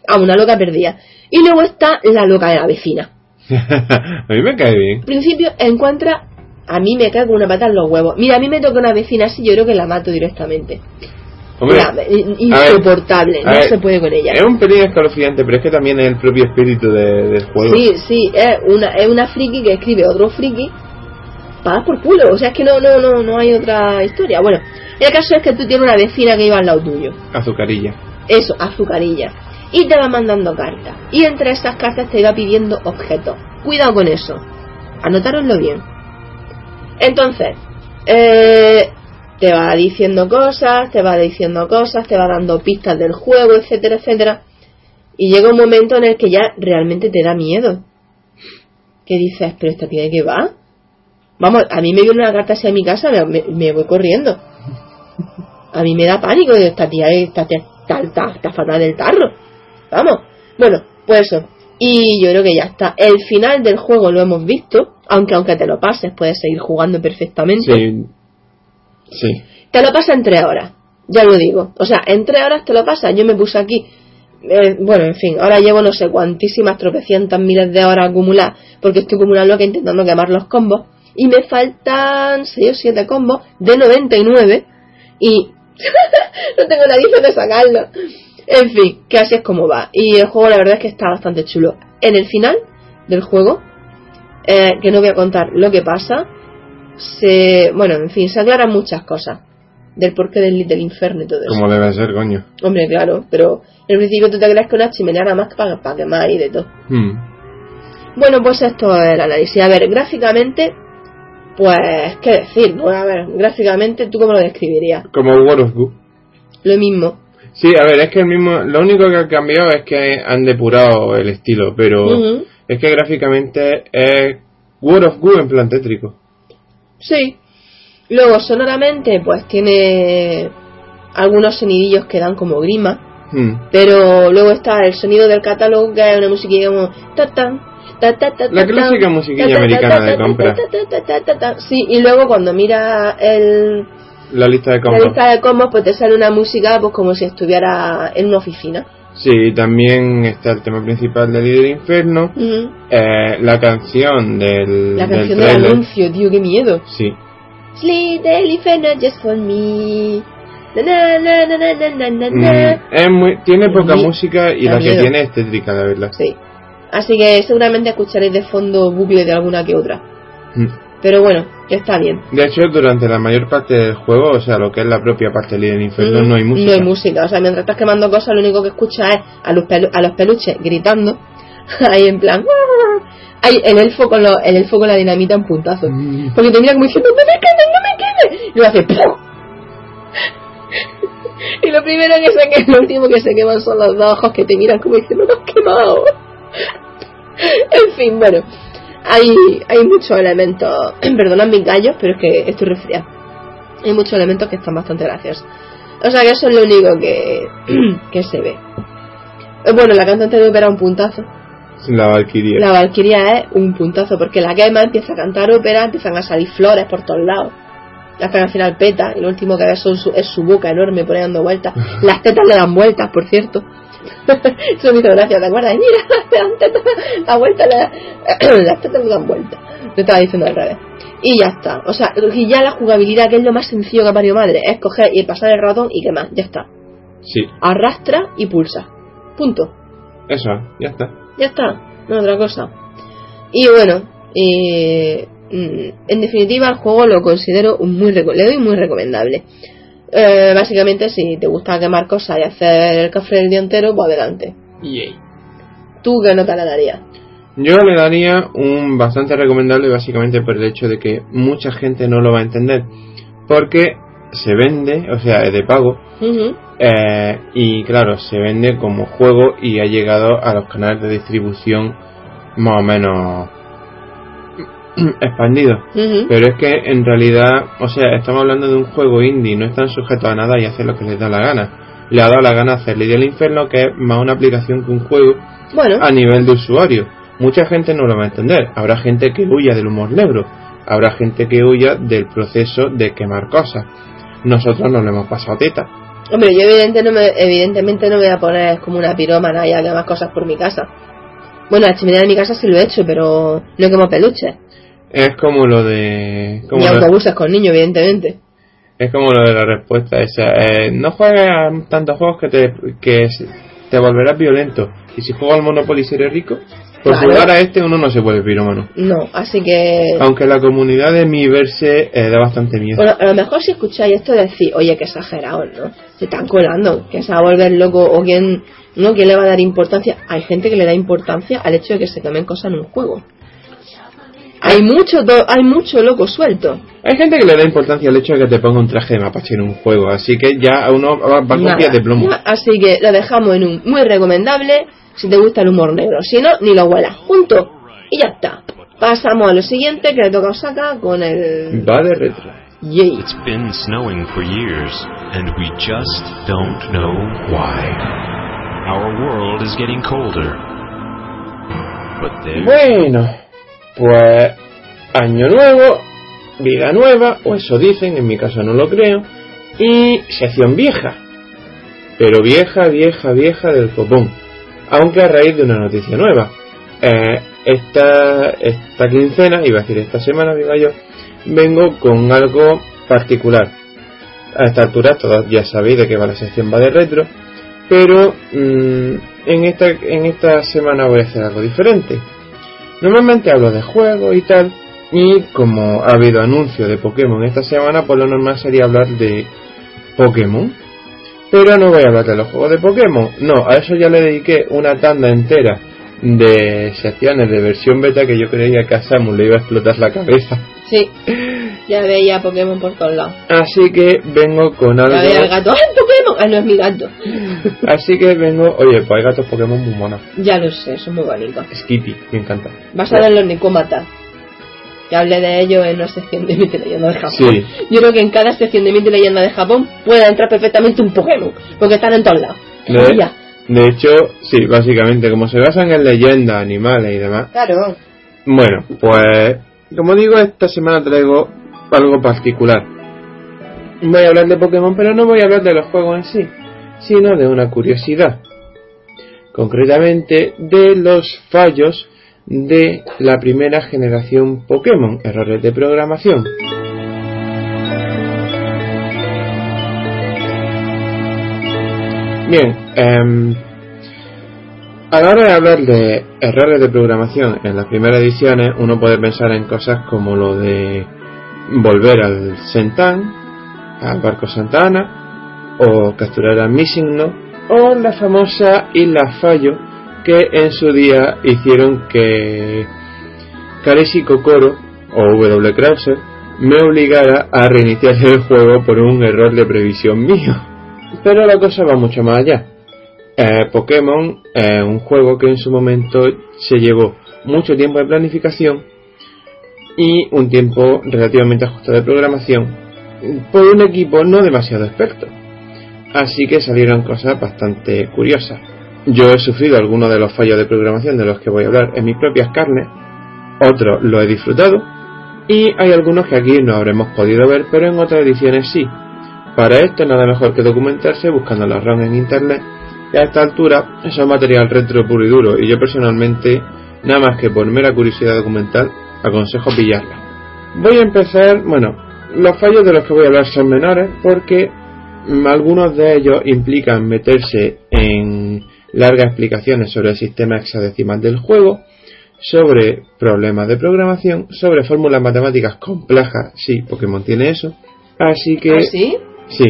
Ah, una loca perdida. Y luego está la loca de la vecina. a mí me cae bien. Al principio encuentra, a mí me cae con una pata en los huevos. Mira, a mí me toca una vecina así, yo creo que la mato directamente. Hombre, Mira, insoportable, a no se puede con ella. es un pelín escalofriante, pero es que también es el propio espíritu de- del juego. Sí, sí, es una, es una friki que escribe otro friki para por culo. O sea, es que no, no, no, no hay otra historia. Bueno, el caso es que tú tienes una vecina que iba al lado tuyo. Azucarilla. Eso, azucarilla. Y te va mandando cartas. Y entre esas cartas te va pidiendo objetos. Cuidado con eso. Anotároslo bien. Entonces, eh, te va diciendo cosas, te va diciendo cosas, te va dando pistas del juego, etcétera, etcétera. Y llega un momento en el que ya realmente te da miedo. Que dices, pero esta tía qué va? Vamos, a mí me viene una carta así a mi casa, me, me- me voy corriendo. A mí me da pánico, esta tía, esta tía está, está, está fatal del tarro. Vamos. Bueno, pues eso. Y yo creo que ya está. El final del juego lo hemos visto, aunque aunque te lo pases, puedes seguir jugando perfectamente. Sí. Sí. Te lo pasa en tres horas, ya lo digo. O sea, en tres horas te lo pasa. Yo me puse aquí, eh, bueno, en fin, ahora llevo no sé cuantísimas tropecientas miles de horas acumuladas, porque estoy una loca intentando quemar los combos, y me faltan 6 o 7 combos de 99, y no tengo narices de sacarlo. En fin, que así es como va. Y el juego la verdad es que está bastante chulo. En el final del juego, eh, que no voy a contar lo que pasa, se, bueno, en fin, se aclaran muchas cosas del porqué del, del infierno y todo eso. Como debe ser, coño. Hombre, claro, pero en principio tú te crees que una chimenea nada más para, para quemar y de todo. Hmm. Bueno, pues esto es el análisis. A ver, gráficamente, pues, ¿qué decir? Pues a ver, gráficamente, ¿tú cómo lo describirías? Como War of Goo. Lo mismo. Sí, a ver, es que el mismo, lo único que ha cambiado es que han depurado el estilo, pero es que gráficamente es War of Goo en plan tétrico. Sí. Luego, sonoramente, pues tiene algunos sonidillos que dan como grima. Hmm. Pero luego está el sonido del catálogo, que es una musiquilla como... ta, tan, ta, ta, ta, La clásica musiquilla americana de compra. Sí, y luego cuando mira el, La lista de la combos. lista de combos, pues te sale una música pues como si estuviera en una oficina. Sí, también está el tema principal del Líder Inferno, eh, la canción del, La canción del anuncio, tío, qué miedo. Sí, Sleep del infierno just for me. Na, na, na, Mm, es muy, tiene poca música y da la que tiene es tétrica, la verdad. Sí. Así que seguramente escucharéis de fondo bucle de alguna que otra. Mm. Pero bueno, está bien. De hecho, durante la mayor parte del juego, o sea, lo que es la propia parte del Líder Inferno, Mm, no hay música. No hay música. O sea, mientras estás quemando cosas, lo único que escuchas es a los, pelu- a los peluches gritando. Ahí en plan. Hay el elfo con lo- el elfo con la dinamita en puntazo. Mm. Porque te mira como diciendo, no me quemes, no me quemes. Y lo hace ¡pum! Y lo primero que se quema, lo último que se queman son los dos ojos que te miran como diciendo, no has quemado. en fin, bueno. Hay, hay muchos elementos, perdonad mis gallos, pero es que estoy resfriada. Hay muchos elementos que están bastante graciosos. O sea que eso es lo único que, que se ve. Eh, Bueno, la cantante de ópera un puntazo. La Valkyria. La Valquiria es un puntazo porque la quema, empieza a cantar ópera, empiezan a salir flores por todos lados. Hasta que al final peta, y lo último que ves es su boca enorme por ahí dando vueltas. Las tetas le dan vueltas, por cierto. Eso me hizo gracia, ¿te acuerdas? Mira, la vuelta, la- las tetas dan vueltas. Lo estaba diciendo al revés. Y ya está. O sea, y ya la jugabilidad, que es lo más sencillo que ha parido madre, es coger y pasar el ratón y quemar. Ya está. Sí, Arrastra y pulsa. Punto. eso, ya está. Ya está, no otra cosa. Y bueno, eh, en definitiva el juego lo considero muy le doy muy recomendable. Eh, básicamente si te gusta quemar cosas y hacer el café del día entero, pues adelante. ¿Tú qué nota le darías? Yo le daría un bastante recomendable básicamente por el hecho de que mucha gente no lo va a entender. Porque se vende, o sea, es de pago. Eh, y claro, se vende como juego y ha llegado a los canales de distribución más o menos expandidos. ujú. Pero es que en realidad, o sea, estamos hablando de un juego indie, no están sujetos a nada y hacen lo que les da la gana. Le ha dado la gana hacer Lidia del Inferno, que es más una aplicación que un juego Bueno, a nivel de usuario. Mucha gente no lo va a entender. Habrá gente que huya del humor negro. Habrá gente que huya del proceso de quemar cosas. Nosotros nos lo hemos pasado teta. hombre, yo evidente no me- evidentemente no me voy a poner como una pirómana y a quemar cosas por mi casa. Bueno, la chimenea de mi casa sí lo he hecho, pero no quemo peluches. Es como lo de... Como lo- autobuses con niños, evidentemente. es como lo de la respuesta esa. eh, no juegues a tantos juegos que te, que te volverás violento. Y si juegas al Monopoly y seré rico, por Claro. jugar a este uno no se puede piromano. No, así que... Aunque la comunidad de mi verse eh, da bastante miedo. Bueno, a lo mejor si escucháis esto decís, oye, que exagerado, ¿no? Se están colando, que se va a volver loco o quién, ¿no? ¿Quién le va a dar importancia? Hay gente que le da importancia al hecho de que se tomen cosas en un juego. Hay mucho, do- hay mucho loco suelto. Hay gente que le da importancia al hecho de que te ponga un traje de mapache en un juego, así que ya uno va, va con pies de plomo. Así que lo dejamos en un muy recomendable si te gusta el humor negro. Si no, ni lo huelas. Punto. Y ya está. Pasamos a lo siguiente que le toca a Osaka con el... Va de retro. Yay. It's been snowing for years, and we just don't know why. Our world is getting colder. But there Bueno, pues año nuevo, vida nueva, o eso dicen, en mi caso no lo creo, y sección vieja. Pero vieja, vieja, vieja del copón. Aunque a raíz de una noticia nueva. Eh, esta, esta quincena, iba a decir esta semana, diga yo, vengo con algo particular. A esta altura todos ya sabéis de qué va la sección va de retro, pero mm, en, esta, en esta semana voy a hacer algo diferente. Normalmente hablo de juegos y tal, y como ha habido anuncio de Pokémon esta semana, pues lo normal sería hablar de Pokémon. Pero no voy a hablar de los juegos de Pokémon, no, a eso ya le dediqué una tanda entera de secciones de versión beta que yo creía que a Samus le iba a explotar la cabeza. Sí, ya veía Pokémon por todos lados. Así que vengo con algo. Ya veía el gato. ¡Ay, Pokémon! Ah, no es mi gato. Así que vengo. Oye, pues hay gatos Pokémon muy monos. Ya lo sé, son muy bonitos. Skippy, me encanta. Basado en los Nicómatas. Que hablé de ello en una sección de Mito y Leyenda de Japón. Sí. Yo creo que en cada sección de Mito y Leyenda de Japón puede entrar perfectamente un Pokémon. Porque están en todos lados. De, Ya. de hecho, sí, básicamente, como se basan en leyendas, animales y demás. Claro. Bueno, pues, como digo, esta semana traigo algo particular. Voy a hablar de Pokémon, pero no voy a hablar de los juegos en sí, sino de una curiosidad. Concretamente, de los fallos de la primera generación Pokémon, errores de programación. Bien, em, a la hora de hablar de errores de programación en las primeras ediciones, uno puede pensar en cosas como lo de volver al Sentan, al barco Santa Ana, o capturar a Missing No, o la famosa Isla Fallo que en su día hicieron que Kareshi Kokoro, o W. Krauser, me obligara a reiniciar el juego por un error de previsión mío. Pero la cosa va mucho más allá. Eh, Pokémon es un juego que en su momento se llevó mucho tiempo de planificación y un tiempo relativamente ajustado de programación por un equipo no demasiado experto. Así que salieron cosas bastante curiosas. Yo he sufrido algunos de los fallos de programación de los que voy a hablar en mis propias carnes, otros lo he disfrutado y hay algunos que aquí no habremos podido ver, pero en otras ediciones sí. Para esto nada mejor que documentarse buscando la ROM en internet y a esta altura eso es material retro puro y duro y yo personalmente nada más que por mera curiosidad documental aconsejo pillarla. Voy a empezar, bueno, los fallos de los que voy a hablar son menores porque mm, algunos de ellos implican meterse en largas explicaciones sobre el sistema hexadecimal del juego, sobre problemas de programación, sobre fórmulas matemáticas complejas, sí, Pokémon tiene eso, así que ¿Ah, sí? Sí.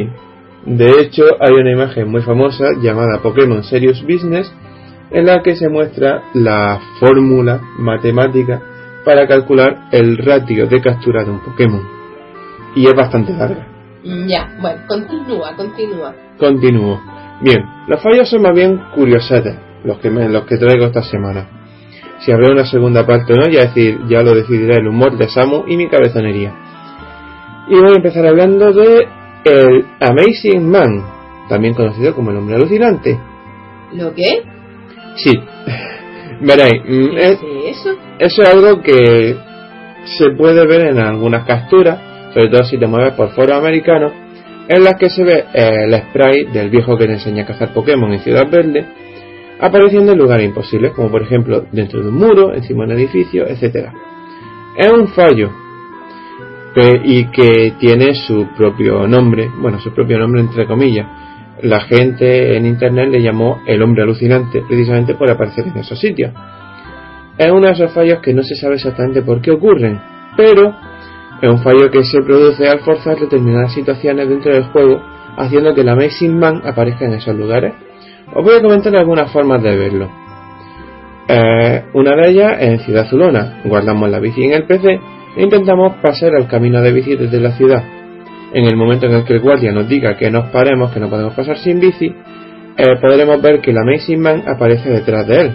De hecho, hay una imagen muy famosa llamada Pokémon Serious Business en la que se muestra la fórmula matemática para calcular el ratio de captura de un Pokémon. Y es bastante larga. Ya, bueno, continúa, continúa. Continúo. Bien, los fallos son más bien curiosetes, los que, me, los que traigo esta semana. Si habrá una segunda parte o no, ya, decir, ya lo decidirá el humor de Samu y mi cabezonería. Y voy a empezar hablando de el Amazing Man, también conocido como el hombre alucinante. ¿Lo qué? Sí, veréis, mm, ¿Qué es, es eso? Eso es algo que se puede ver en algunas capturas, sobre todo si te mueves por foros americanos, en las que se ve eh, el spray del viejo que te enseña a cazar Pokémon en Ciudad Verde, apareciendo en lugares imposibles, como por ejemplo dentro de un muro, encima de un edificio, etc. Es un fallo y que tiene su propio nombre, bueno, su propio nombre entre comillas. La gente en internet le llamó el hombre alucinante precisamente por aparecer en esos sitios. Es uno de esos fallos que no se sabe exactamente por qué ocurren, pero es un fallo que se produce al forzar determinadas situaciones dentro del juego, haciendo que el Amazing Man aparezca en esos lugares. Os voy a comentar algunas formas de verlo. Eh, una de ellas es en Ciudad Zulona. Guardamos la bici en el PC e intentamos pasar el camino de bici desde la ciudad. En el momento en el que el guardia nos diga que nos paremos, que no podemos pasar sin bici, eh, podremos ver que el Amazing Man aparece detrás de él.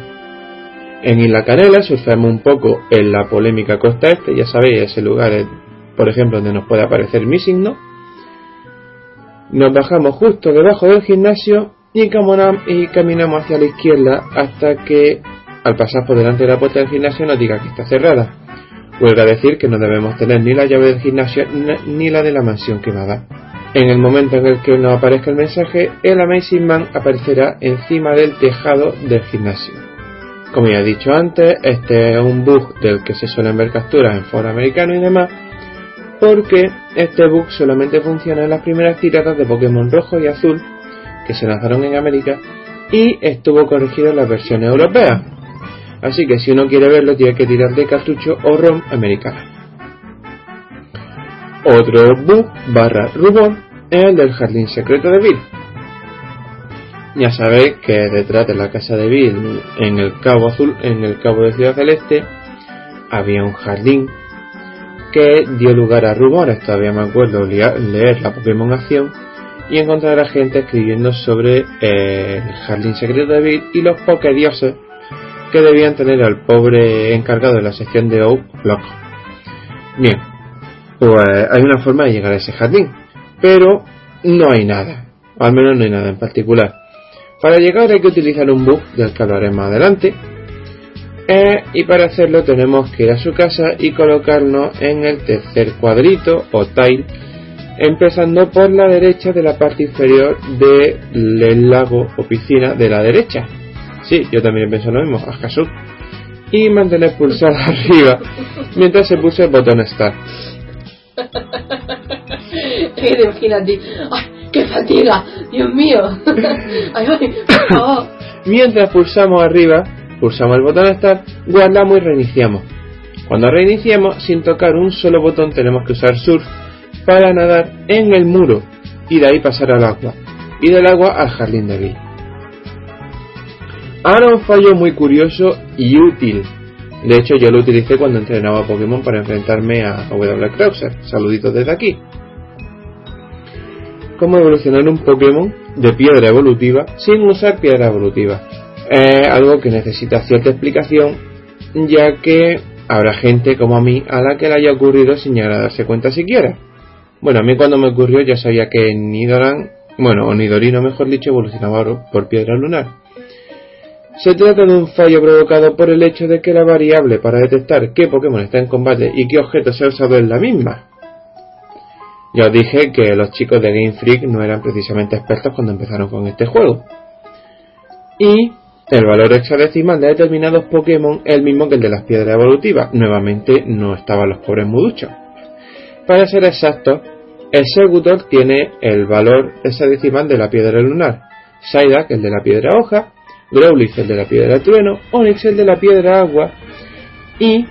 En Isla Canela surfeamos un poco en la polémica costa este, ya sabéis, ese lugar, eh, por ejemplo, donde nos puede aparecer Missing, ¿no? Nos bajamos justo debajo del gimnasio y, caminamos hacia la izquierda hasta que, al pasar por delante de la puerta del gimnasio, nos diga que está cerrada. Huelga decir que no debemos tener ni la llave del gimnasio ni la de la mansión quemada. En el momento en el que nos aparezca el mensaje, el Amazing Man aparecerá encima del tejado del gimnasio. Como ya he dicho antes, este es un bug del que se suelen ver capturas en foro americano y demás, porque este bug solamente funciona en las primeras tiradas de Pokémon rojo y azul que se lanzaron en América y estuvo corregido en las versiones europeas. Así que si uno quiere verlo tiene que tirar de cartucho o ROM americana. Otro bug barra rumor es el del jardín secreto de Bill. Ya sabéis que detrás de la casa de Bill, en el Cabo Azul, en el Cabo de Ciudad Celeste, había un jardín que dio lugar a rumores. Todavía me acuerdo leer la Pokémon Acción y encontrar a gente escribiendo sobre eh, el jardín secreto de Bill y los Pokédioses que debían tener al pobre encargado de la sección de Oak loco. Bien, pues hay una forma de llegar a ese jardín, pero no hay nada, al menos no hay nada en particular. Para llegar hay que utilizar un bug del que hablaré más adelante, eh, y para hacerlo tenemos que ir a su casa y colocarnos en el tercer cuadrito o tile, empezando por la derecha de la parte inferior del lago o piscina de la derecha. Sí, yo también pienso lo mismo, caso. Y mantener pulsado arriba mientras se pulsa el botón Start. Imagínate. ¡Ay, qué fatiga! ¡Dios mío! ¡Ay, ay, por favor! Mientras pulsamos arriba, pulsamos el botón Start, guardamos y reiniciamos. Cuando reiniciamos, sin tocar un solo botón, tenemos que usar Surf para nadar en el muro y de ahí pasar al agua, y del agua al jardín de Bill. Ahora un fallo muy curioso y útil. De hecho, yo lo utilicé cuando entrenaba Pokémon para enfrentarme a W. Krauser. Saluditos desde aquí. Cómo evolucionar un Pokémon de piedra evolutiva sin usar piedra evolutiva. Es algo que necesita cierta explicación, ya que habrá gente como a mí a la que le haya ocurrido sin llegar a darse cuenta siquiera. Bueno, a mí cuando me ocurrió ya sabía que Nidoran, bueno, o Nidorino mejor dicho, evolucionaba por piedra lunar. Se trata de un fallo provocado por el hecho de que la variable para detectar qué Pokémon está en combate y qué objeto se ha usado es la misma. Ya os dije que los chicos de Game Freak no eran precisamente expertos cuando empezaron con este juego. Y el valor hexadecimal de determinados Pokémon es el mismo que el de las piedras evolutivas. Nuevamente no estaban los pobres muduchos. Para ser exacto, el Segutor tiene el valor hexadecimal de la piedra lunar, Psyduck el de la piedra hoja Growlithe el de la piedra trueno, Onix el de la piedra agua y,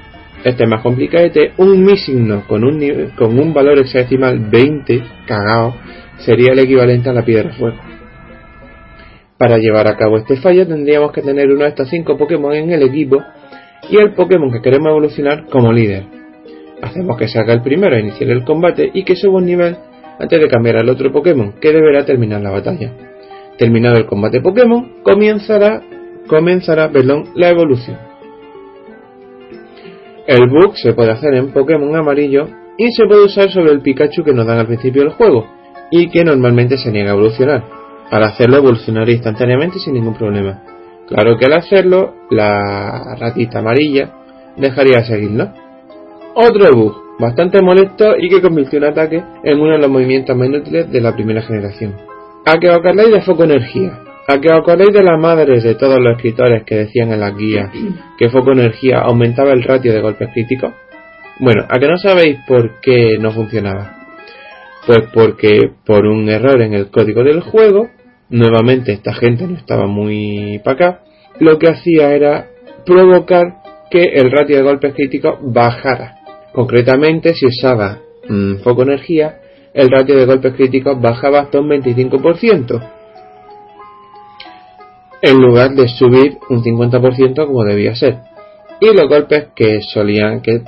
este es más complicadete, un Missigno con un, con un valor hexadecimal 20, cagado, sería el equivalente a la piedra fuego. Para llevar a cabo este fallo tendríamos que tener uno de estos 5 Pokémon en el equipo y el Pokémon que queremos evolucionar como líder. Hacemos que salga el primero a iniciar el combate y que suba un nivel antes de cambiar al otro Pokémon que deberá terminar la batalla. Terminado el combate Pokémon, comenzará, comenzará la evolución. El bug se puede hacer en Pokémon amarillo y se puede usar sobre el Pikachu que nos dan al principio del juego y que normalmente se niega a evolucionar. Al hacerlo evolucionará instantáneamente sin ningún problema. Claro que al hacerlo, la ratita amarilla dejaría de seguirlo. Otro bug, bastante molesto y que convirtió un ataque en uno de los movimientos más inútiles de la primera generación. ¿A que de Foco Energía? ¿A que acordáis de las madres de todos los escritores que decían en las guías que Foco Energía aumentaba el ratio de golpes críticos? Bueno, ¿a que no sabéis por qué no funcionaba? Pues porque por un error en el código del juego, nuevamente esta gente no estaba muy para acá, lo que hacía era provocar que el ratio de golpes críticos bajara. Concretamente, si usaba mm, foco energía, el ratio de golpes críticos bajaba hasta un 25%, en lugar de subir un 50% como debía ser. Y los golpes que solían, que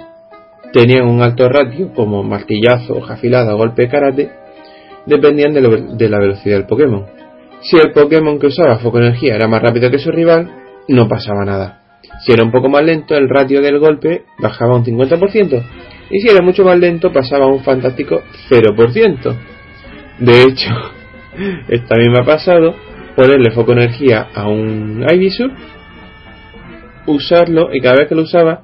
tenían un alto ratio, como martillazo, hoja afilada o golpe karate, dependían de, de la velocidad del Pokémon. Si el Pokémon que usaba foco energía era más rápido que su rival, no pasaba nada. Si era un poco más lento, el ratio del golpe bajaba un 50%, y si era mucho más lento pasaba un fantástico 0%. De hecho, esta a mí me ha pasado ponerle foco energía a un Ivysaur, usarlo y cada vez que lo usaba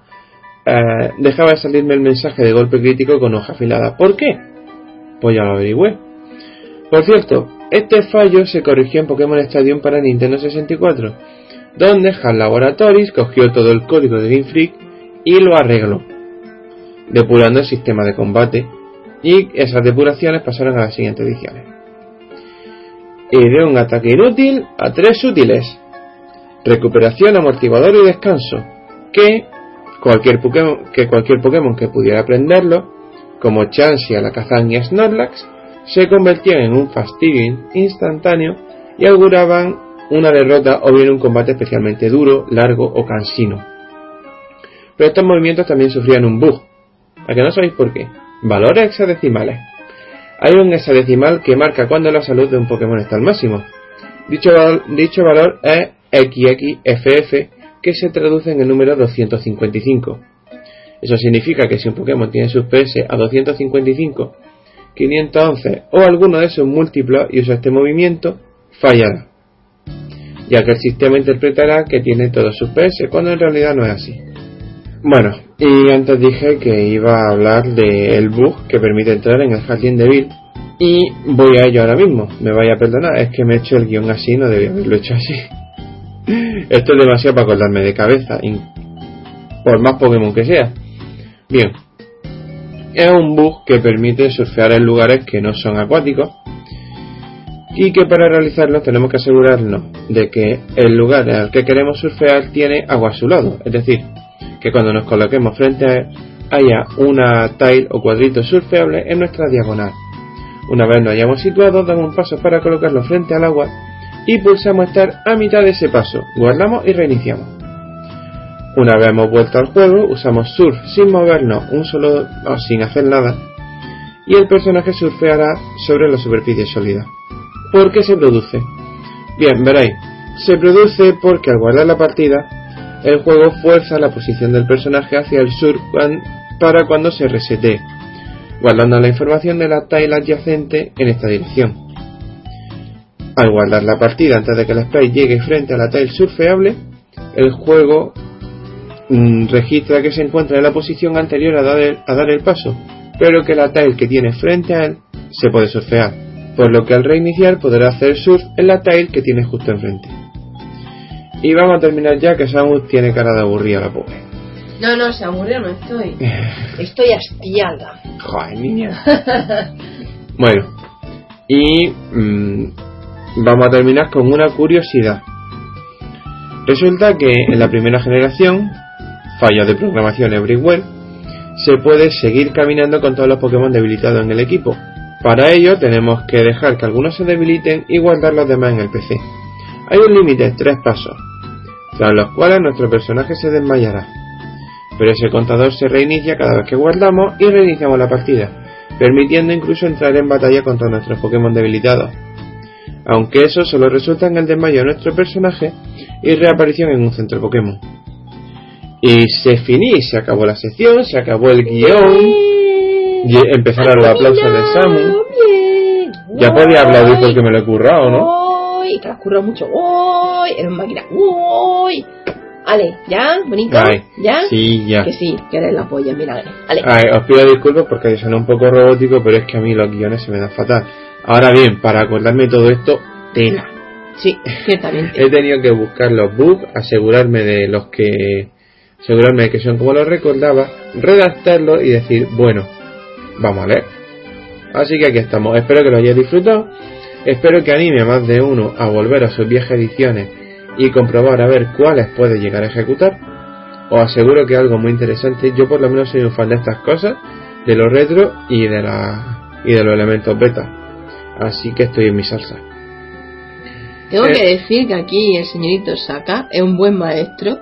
eh, dejaba de salirme el mensaje de golpe crítico con hoja afilada. ¿Por qué? Pues ya lo averigüé. Por cierto, este fallo se corrigió en Pokémon Stadium para Nintendo 64, donde HAL Laboratories cogió todo el código de Game Freak y lo arregló depurando el sistema de combate Y esas depuraciones pasaron a las siguientes ediciones. Y de un ataque inútil a tres útiles. Recuperación, amortiguador y descanso. Que cualquier Pokémon que, cualquier Pokémon que pudiera aprenderlo, como Chansey, Alakazam y Snorlax, se convertían en un fastidio instantáneo y auguraban una derrota o bien un combate especialmente duro, largo o cansino. Pero estos movimientos también sufrían un bug. ¿A que no sabéis por qué? Valores hexadecimales. Hay un hexadecimal que marca cuando la salud de un Pokémon está al máximo. Dicho, dicho valor es XXFF, que se traduce en el número 255. Eso significa que si un Pokémon tiene sus PS a 255, 511 o alguno de esos múltiplos y usa este movimiento, fallará. Ya que el sistema interpretará que tiene todos sus PS, cuando en realidad no es así. Bueno, y antes dije que iba a hablar del bug que permite entrar en el jardín de Bill. Y voy a ello ahora mismo. Me vaya a perdonar, es que me he hecho el guion así, no debía haberlo hecho así. Esto es demasiado para acordarme de cabeza, por más Pokémon que sea. Bien, es un bug que permite surfear en lugares que no son acuáticos y que para realizarlo tenemos que asegurarnos de que el lugar el que queremos surfear tiene agua a su lado, es decir, que cuando nos coloquemos frente a él haya una tile o cuadrito surfeable en nuestra diagonal. Una vez nos hayamos situado, damos un paso para colocarlo frente al agua y pulsamos estar a mitad de ese paso, guardamos y reiniciamos. Una vez hemos vuelto al juego, usamos surf sin movernos un solo o sin hacer nada y el personaje surfeará sobre la superficie sólida. ¿Por qué se produce? Bien, veréis, se produce porque al guardar la partida, el juego fuerza la posición del personaje hacia el sur para cuando se resete, guardando la información de la tile adyacente en esta dirección. Al guardar la partida antes de que el sprite llegue frente a la tile surfeable, el juego mm, registra que se encuentra en la posición anterior a dar, el, a dar el paso, pero que la tile que tiene frente a él se puede surfear, por lo que al reiniciar podrá hacer surf en la tile que tiene justo enfrente. Y vamos a terminar ya que Samus tiene cara de aburrida la pobre. No, no, se aburrió, no estoy. Estoy hastiada. Joder, niña. bueno, y mm, vamos a terminar con una curiosidad. Resulta que en la primera generación, fallo de programación everywhere, se puede seguir caminando con todos los Pokémon debilitados en el equipo. Para ello tenemos que dejar que algunos se debiliten y guardar los demás en el PC. Hay un límite, tres pasos, tras los cuales nuestro personaje se desmayará. Pero ese contador se reinicia cada vez que guardamos y reiniciamos la partida, permitiendo incluso entrar en batalla contra nuestros Pokémon debilitados. Aunque eso solo resulta en el desmayo de nuestro personaje y reaparición en un centro Pokémon. Y se finí, se acabó la sección, se acabó el guion, y empezaron los aplausos de Samu. Ya podía aplaudir porque me lo he currado, ¿no? Uy, currado mucho. Uy, eres una máquina. Uy. Ale, ¿ya? ¿Bonito? Ay, ¿Ya? Sí, ya. Que sí, que eres la polla, mira. Ale. Ay, os pido disculpas porque suena un poco robótico, pero es que a mí los guiones se me dan fatal. Ahora bien, para acordarme todo esto, tela. Sí, ciertamente. He tenido que buscar los bugs, asegurarme de los que asegurarme de que son como los recordaba, redactarlos y decir, bueno, vamos a leer. Así que aquí estamos. Espero que lo hayáis disfrutado. Espero que anime a más de uno a volver a sus viejas ediciones y comprobar a ver cuáles puede llegar a ejecutar. Os aseguro que es algo muy interesante. Yo por lo menos soy un fan de estas cosas, de los retro y de la y de los elementos beta. Así que estoy en mi salsa. Tengo Eh. que decir que aquí el señorito Saka es un buen maestro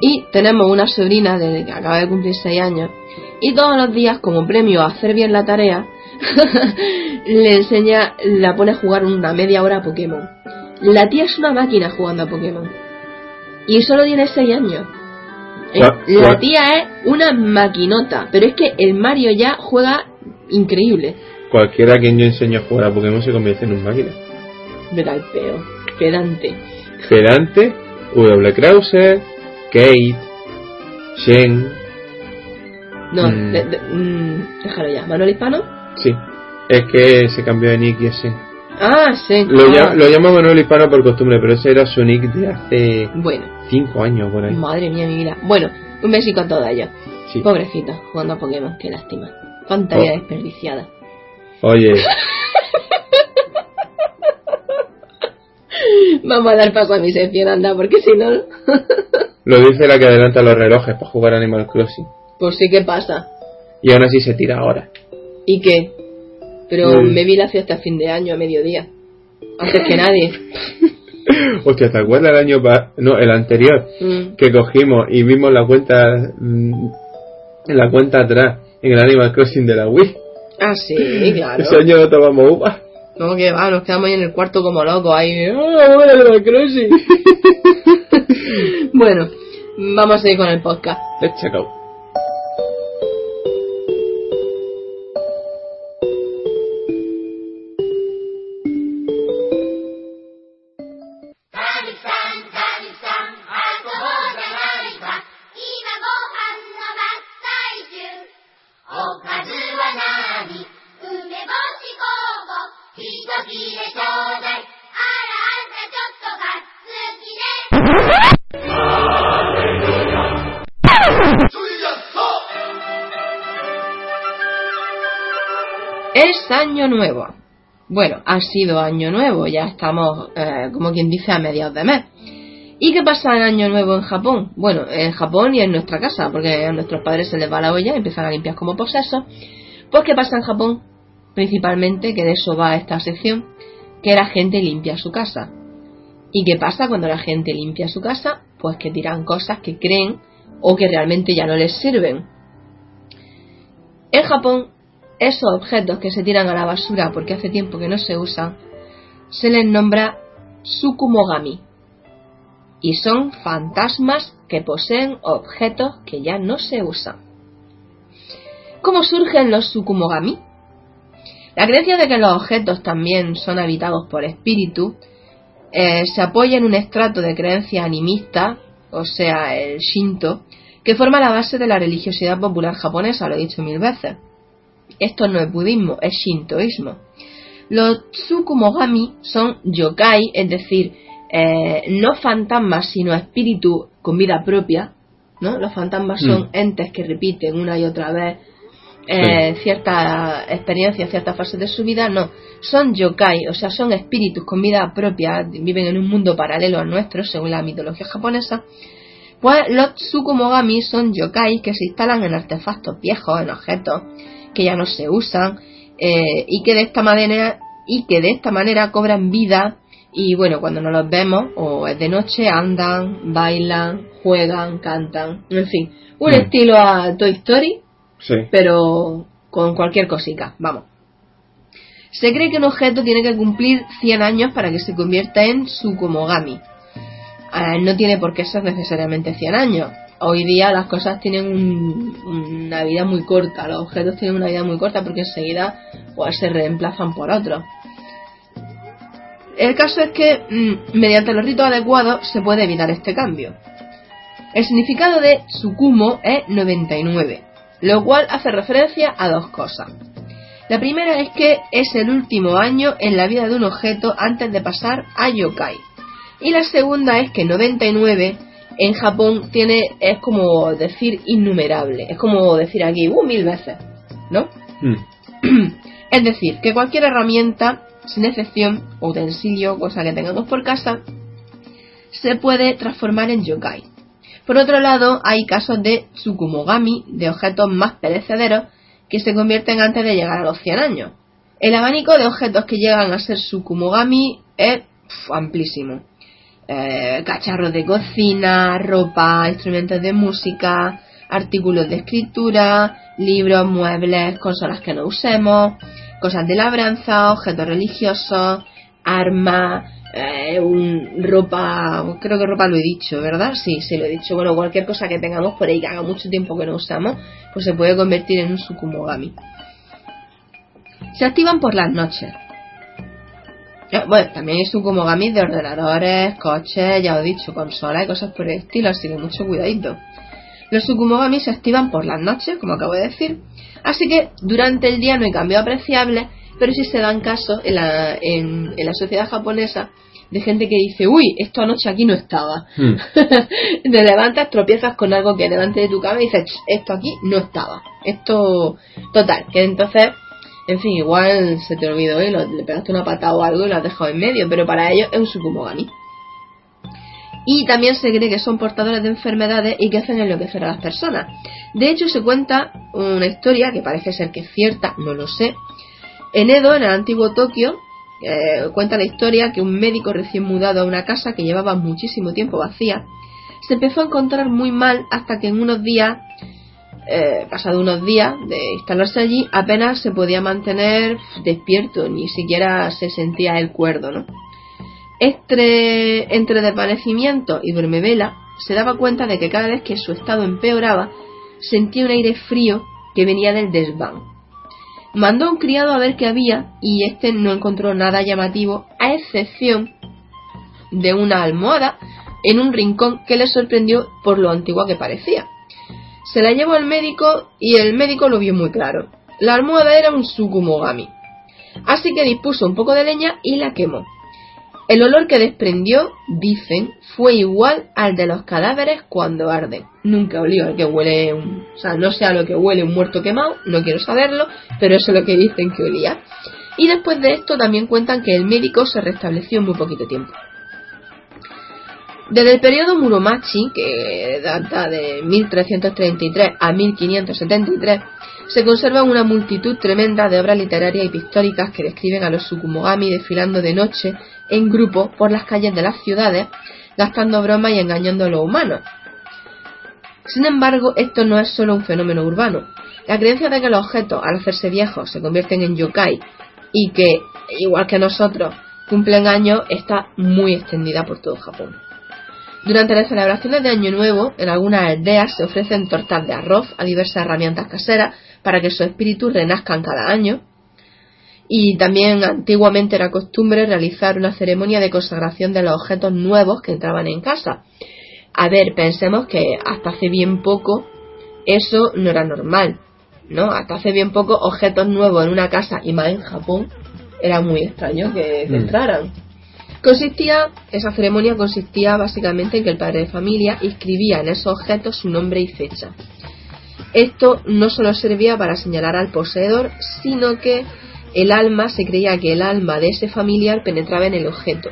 y tenemos una sobrina desde que acaba de cumplir 6 años y todos los días como premio a hacer bien la tarea le enseña, la pone a jugar una media hora a Pokémon. La tía es una máquina jugando a Pokémon y solo tiene 6 años. Eh, La tía es una maquinota, pero es que el Mario ya juega increíble. Cualquiera a quien yo enseño a jugar a Pokémon se convierte en un máquina. Verá el peo, pedante. Pedante, W. Krauser, Kate, Shen. No, Mm. de- de- mm, déjalo ya. ¿Manuel Hispano? Sí, es que se cambió de nick y ese. Ah, sí. Lo, Ah, lla- lo Manuel Hispano por costumbre, pero ese era su nick de hace Bueno, 5 años por ahí. madre mía, mi vida. Bueno, un besico a toda ella. Sí. Pobrecita, jugando a Pokémon, qué lástima. Cuánta vida Oh. desperdiciada. Oye, Vamos a dar paso a mi sección, anda, porque si no... lo dice la que adelanta los relojes para jugar Animal Crossing. pues sí que pasa. Y aún así se tira ahora. ¿Y qué? Pero me vi la fiesta a fin de año a mediodía. Antes que nadie. Hostia, ¿te acuerdas el año pa- No, el anterior. Mm. Que cogimos y vimos la cuenta... mm, En la cuenta atrás. En el Animal Crossing de la Wii. Ah, sí, claro. Ese año no tomamos uva. No, que va, nos quedamos ahí en el cuarto como locos, ahí. ¡Ah, bueno, Animal Crossing! bueno, vamos a ir con el podcast. Let's check out. Es año nuevo. Bueno, ha sido año nuevo, ya estamos, eh, como quien dice, a mediados de mes. ¿Y qué pasa en año nuevo en Japón? Bueno, en Japón y en nuestra casa, porque a nuestros padres se les va la olla y empiezan a limpiar como posesos. Pues ¿qué pasa en Japón? Principalmente, que de eso va esta sección, que la gente limpia su casa. ¿Y qué pasa cuando la gente limpia su casa? Pues que tiran cosas que creen o que realmente ya no les sirven. En Japón, esos objetos que se tiran a la basura porque hace tiempo que no se usan, se les nombra Sukumogami. Y son fantasmas que poseen objetos que ya no se usan. ¿Cómo surgen los Sukumogami? La creencia de que los objetos también son habitados por espíritus eh, se apoya en un estrato de creencia animista, o sea, el Shinto, que forma la base de la religiosidad popular japonesa, lo he dicho mil veces. Esto no es budismo, es shintoísmo. Los tsukumogami son yokai, es decir, eh, no fantasmas, sino espíritus con vida propia. ¿no? Los fantasmas son Mm. entes que repiten una y otra vez eh, cierta experiencia, ciertas fases de su vida. No, son yokai, o sea, son espíritus con vida propia, viven en un mundo paralelo al nuestro, según la mitología japonesa. Pues los tsukumogami son yokai que se instalan en artefactos viejos, en objetos que ya no se usan eh, y que de esta manera y que de esta manera cobran vida y bueno cuando no los vemos o es de noche andan, bailan, juegan, cantan, en fin, un Mm. estilo a Toy Story Sí. pero con cualquier cosica, vamos. Se cree que un objeto tiene que cumplir 100 años para que se convierta en Sukumogami. Eh, no tiene por qué ser necesariamente 100 años. Hoy día las cosas tienen un- una vida muy corta, los objetos tienen una vida muy corta porque enseguida pues, se reemplazan por otros. El caso es que mm, mediante los ritos adecuados se puede evitar este cambio. El significado de Tsukumo es 99, lo cual hace referencia a dos cosas. La primera es que es el último año en la vida de un objeto antes de pasar a yokai. Y la segunda es que 99 en Japón tiene es como decir innumerable, es como decir aquí uh, mil veces, ¿no? Mm. Es decir, que cualquier herramienta, sin excepción, utensilio, cosa que tengamos por casa, se puede transformar en yokai. Por otro lado, hay casos de tsukumogami, de objetos más perecederos, que se convierten antes de llegar a los 100 años. El abanico de objetos que llegan a ser tsukumogami es amplísimo. Eh, cacharros de cocina, ropa, instrumentos de música, artículos de escritura, libros, muebles, consolas que no usemos, cosas de labranza, objetos religiosos, armas, eh, un- ropa, creo que ropa lo he dicho, ¿verdad? Sí, sí lo he dicho. Bueno, cualquier cosa que tengamos por ahí que haga mucho tiempo que no usamos, pues se puede convertir en un sukumogami. Se activan por las noches. Bueno, también hay sukumogami de ordenadores, coches, ya os he dicho, consolas y cosas por el estilo, así que mucho cuidadito. Los sukumogami se activan por las noches, como acabo de decir, así que durante el día no hay cambio apreciable, pero sí se dan casos en la, en, en la sociedad japonesa de gente que dice, uy, esto anoche aquí no estaba. Mm. Te levantas, tropiezas con algo que delante de tu cama y dices, "Ch, esto aquí no estaba. Esto, total, que entonces En fin, igual se te olvidó lo- le pegaste una patada o algo y lo has dejado en medio, pero para ellos es un Sukumogami. Y también se cree que son portadores de enfermedades y que hacen enloquecer a las personas. De hecho, se cuenta una historia que parece ser que es cierta, no lo sé. En Edo, en el antiguo Tokio, eh, cuenta la historia que un médico recién mudado a una casa que llevaba muchísimo tiempo vacía, se empezó a encontrar muy mal hasta que en unos días, eh, pasado unos días de instalarse allí, apenas se podía mantener despierto, ni siquiera se sentía el cuerdo, ¿no? Entre, entre desvanecimiento y duermevela, se daba cuenta de que cada vez que su estado empeoraba, sentía un aire frío que venía del desván. Mandó a un criado a ver qué había y este no encontró nada llamativo, a excepción de una almohada en un rincón que le sorprendió por lo antigua que parecía. Se la llevó al médico y el médico lo vio muy claro. La almohada era un Sukumogami. Así que dispuso un poco de leña y la quemó. El olor que desprendió, dicen, fue igual al de los cadáveres cuando arden. Nunca olió al que huele un... O sea, no sé a lo que huele un muerto quemado, no quiero saberlo, pero eso es lo que dicen que olía. Y después de esto también cuentan que el médico se restableció en muy poquito tiempo. Desde el periodo Muromachi, que data de 1333 a 1573, se conserva una multitud tremenda de obras literarias y pictóricas que describen a los Sukumogami desfilando de noche en grupo por las calles de las ciudades, gastando bromas y engañando a los humanos. Sin embargo, esto no es solo un fenómeno urbano. La creencia de que los objetos, al hacerse viejos, se convierten en yokai y que, igual que nosotros, cumplen años, está muy extendida por todo Japón. Durante las celebraciones de Año Nuevo, en algunas aldeas se ofrecen tortas de arroz a diversas herramientas caseras para que sus espíritus renazcan cada año. Y también antiguamente era costumbre realizar una ceremonia de consagración de los objetos nuevos que entraban en casa. A ver, pensemos que hasta hace bien poco eso no era normal, ¿no? Hasta hace bien poco objetos nuevos en una casa y más en Japón era muy extraño que, que Mm. entraran. Consistía, esa ceremonia consistía básicamente en que el padre de familia inscribía en esos objetos su nombre y fecha. Esto no solo servía para señalar al poseedor, sino que el alma se creía que el alma de ese familiar penetraba en el objeto.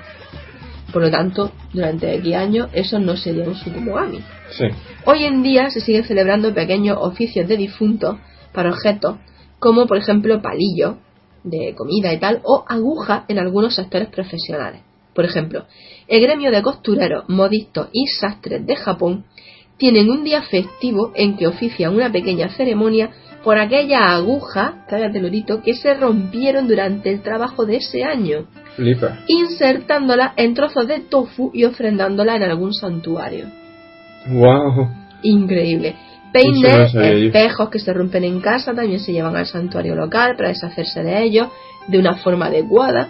Por lo tanto, durante X años eso no sería un sukumogami. Sí. Hoy en día se siguen celebrando pequeños oficios de difuntos para objetos, como por ejemplo palillos de comida y tal, o agujas en algunos sectores profesionales. Por ejemplo, el gremio de costureros, modistas y sastres de Japón tienen un día festivo en que ofician una pequeña ceremonia por aquellas agujas, cállate lorito, que se rompieron durante el trabajo de ese año, Flipa. insertándolas en trozos de tofu y ofrendándolas en algún santuario. Wow. Increíble. Peines, espejos que se rompen en casa también se llevan al santuario local para deshacerse de ellos de una forma adecuada.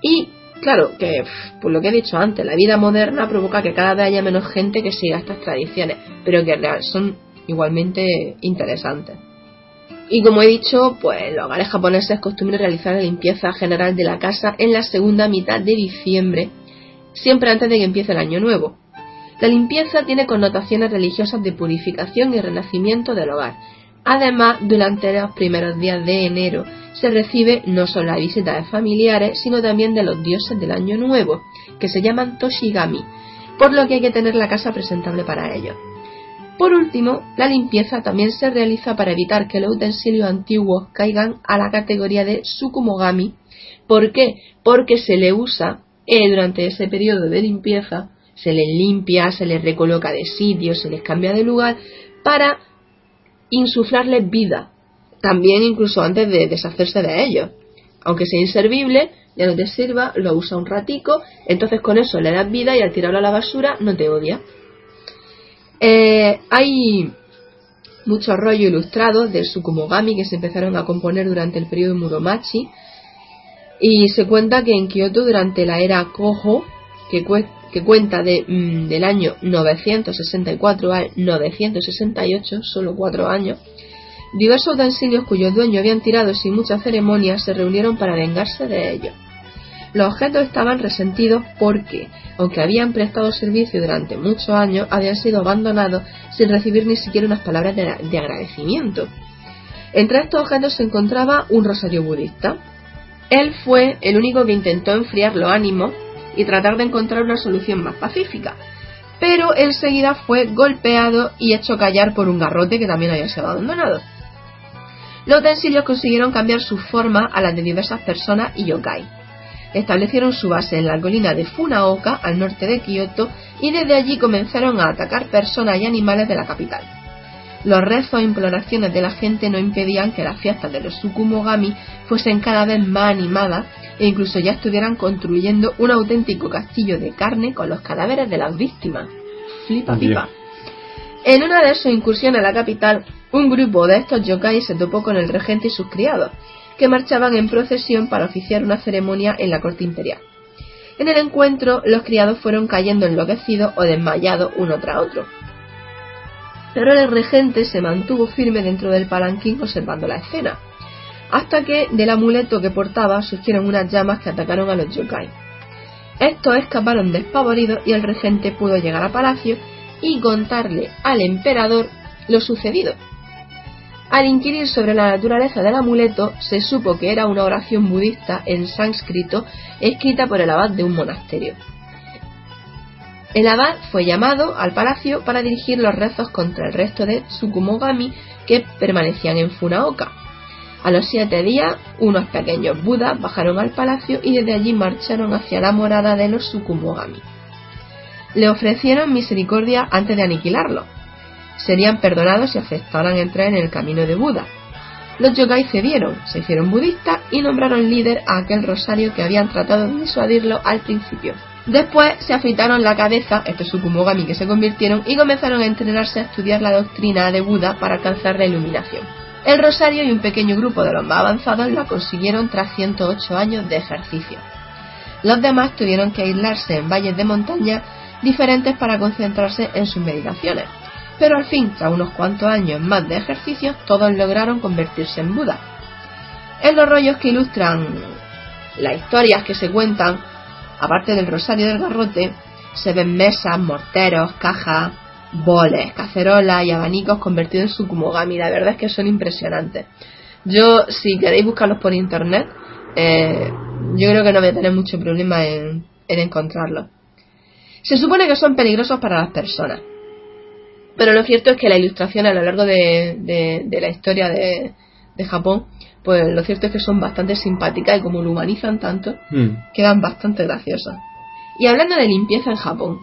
Y claro, que por lo que he dicho antes, la vida moderna provoca que cada vez haya menos gente que siga estas tradiciones, pero que son igualmente interesantes. Y como he dicho, pues los hogares japoneses es costumbre realizar la limpieza general de la casa en la segunda mitad de diciembre, siempre antes de que empiece el año nuevo. La limpieza tiene connotaciones religiosas de purificación y renacimiento del hogar. Además, durante los primeros días de enero se recibe no solo la visita de familiares, sino también de los dioses del año nuevo, que se llaman Toshigami, por lo que hay que tener la casa presentable para ellos. Por último, la limpieza también se realiza para evitar que los utensilios antiguos caigan a la categoría de Sukumogami. ¿Por qué? Porque se le usa eh, durante ese periodo de limpieza, se les limpia, se les recoloca de sitio, se les cambia de lugar para insuflarles vida. También incluso antes de deshacerse de ellos. Aunque sea inservible, ya no te sirva, lo usa un ratico, entonces con eso le das vida y al tirarlo a la basura no te odia. Eh, hay muchos rollos ilustrados de Sukumogami que se empezaron a componer durante el periodo Muromachi y se cuenta que en Kioto durante la era Koho, que, cue- que cuenta de, mm, del año 964 al 968, solo cuatro años, diversos utensilios cuyos dueños habían tirado sin mucha ceremonia se reunieron para vengarse de ellos. Los objetos estaban resentidos porque, aunque habían prestado servicio durante muchos años, habían sido abandonados sin recibir ni siquiera unas palabras de, de agradecimiento. Entre estos objetos se encontraba un rosario budista. Él fue el único que intentó enfriar los ánimos y tratar de encontrar una solución más pacífica, pero enseguida fue golpeado y hecho callar por un garrote que también había sido abandonado. Los utensilios consiguieron cambiar su forma a las de diversas personas y yokai. Establecieron su base en la colina de Funaoka, al norte de Kioto, y desde allí comenzaron a atacar personas y animales de la capital. Los rezos e imploraciones de la gente no impedían que las fiestas de los Tsukumogami fuesen cada vez más animadas e incluso ya estuvieran construyendo un auténtico castillo de carne con los cadáveres de las víctimas. Flipa pipa. En una de sus incursiones a la capital, un grupo de estos yokai se topó con el regente y sus criados, que marchaban en procesión para oficiar una ceremonia en la corte imperial. En el encuentro, los criados fueron cayendo enloquecidos o desmayados uno tras otro. Pero el regente se mantuvo firme dentro del palanquín observando la escena, hasta que del amuleto que portaba surgieron unas llamas que atacaron a los yokai. Estos escaparon despavoridos y el regente pudo llegar a palacio y contarle al emperador lo sucedido. Al inquirir sobre la naturaleza del amuleto, se supo que era una oración budista en sánscrito escrita por el abad de un monasterio. El abad fue llamado al palacio para dirigir los rezos contra el resto de Tsukumogami que permanecían en Funaoka. A los siete días, unos pequeños budas bajaron al palacio y desde allí marcharon hacia la morada de los Tsukumogami. Le ofrecieron misericordia antes de aniquilarlo. Serían perdonados si aceptaran entrar en el camino de Buda. Los yokai cedieron, se hicieron budistas y nombraron líder a aquel rosario que habían tratado de disuadirlo al principio. Después se afeitaron la cabeza, estos Tsukumogami que se convirtieron, y comenzaron a entrenarse a estudiar la doctrina de Buda para alcanzar la iluminación. El rosario y un pequeño grupo de los más avanzados la consiguieron tras 108 años de ejercicio. Los demás tuvieron que aislarse en valles de montaña diferentes para concentrarse en sus meditaciones. Pero al fin, tras unos cuantos años más de ejercicio, todos lograron convertirse en Buda. En los rollos que ilustran las historias que se cuentan, aparte del rosario del garrote, se ven mesas, morteros, cajas, boles, cacerolas y abanicos convertidos en Tsukumogami. La verdad es que son impresionantes. Yo, si queréis buscarlos por internet, eh, yo creo que no voy a tener mucho problema en, en encontrarlos. Se supone que son peligrosos para las personas. Pero lo cierto es que la ilustración a lo largo de, de- de la historia de, de Japón, pues lo cierto es que son bastante simpáticas y como lo humanizan tanto, Hmm. quedan bastante graciosas. Y hablando de limpieza en Japón,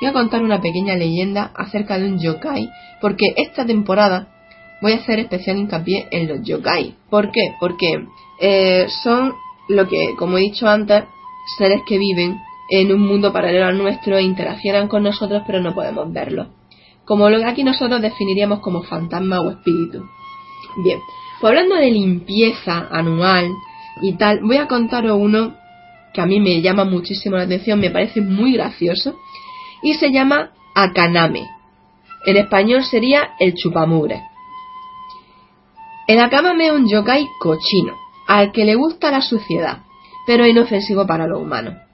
voy a contar una pequeña leyenda acerca de un yokai, porque esta temporada voy a hacer especial hincapié en los yokai. ¿Por qué? Porque eh, son lo que, como he dicho antes, seres que viven en un mundo paralelo al nuestro e interaccionan con nosotros pero no podemos verlos. Como lo que aquí nosotros definiríamos como fantasma o espíritu. Bien, pues hablando de limpieza anual y tal, voy a contaros uno que a mí me llama muchísimo la atención, me parece muy gracioso, y se llama Akaname. En español sería el chupamugre. El Akaname es un yokai cochino, al que le gusta la suciedad, pero inofensivo para los humanos.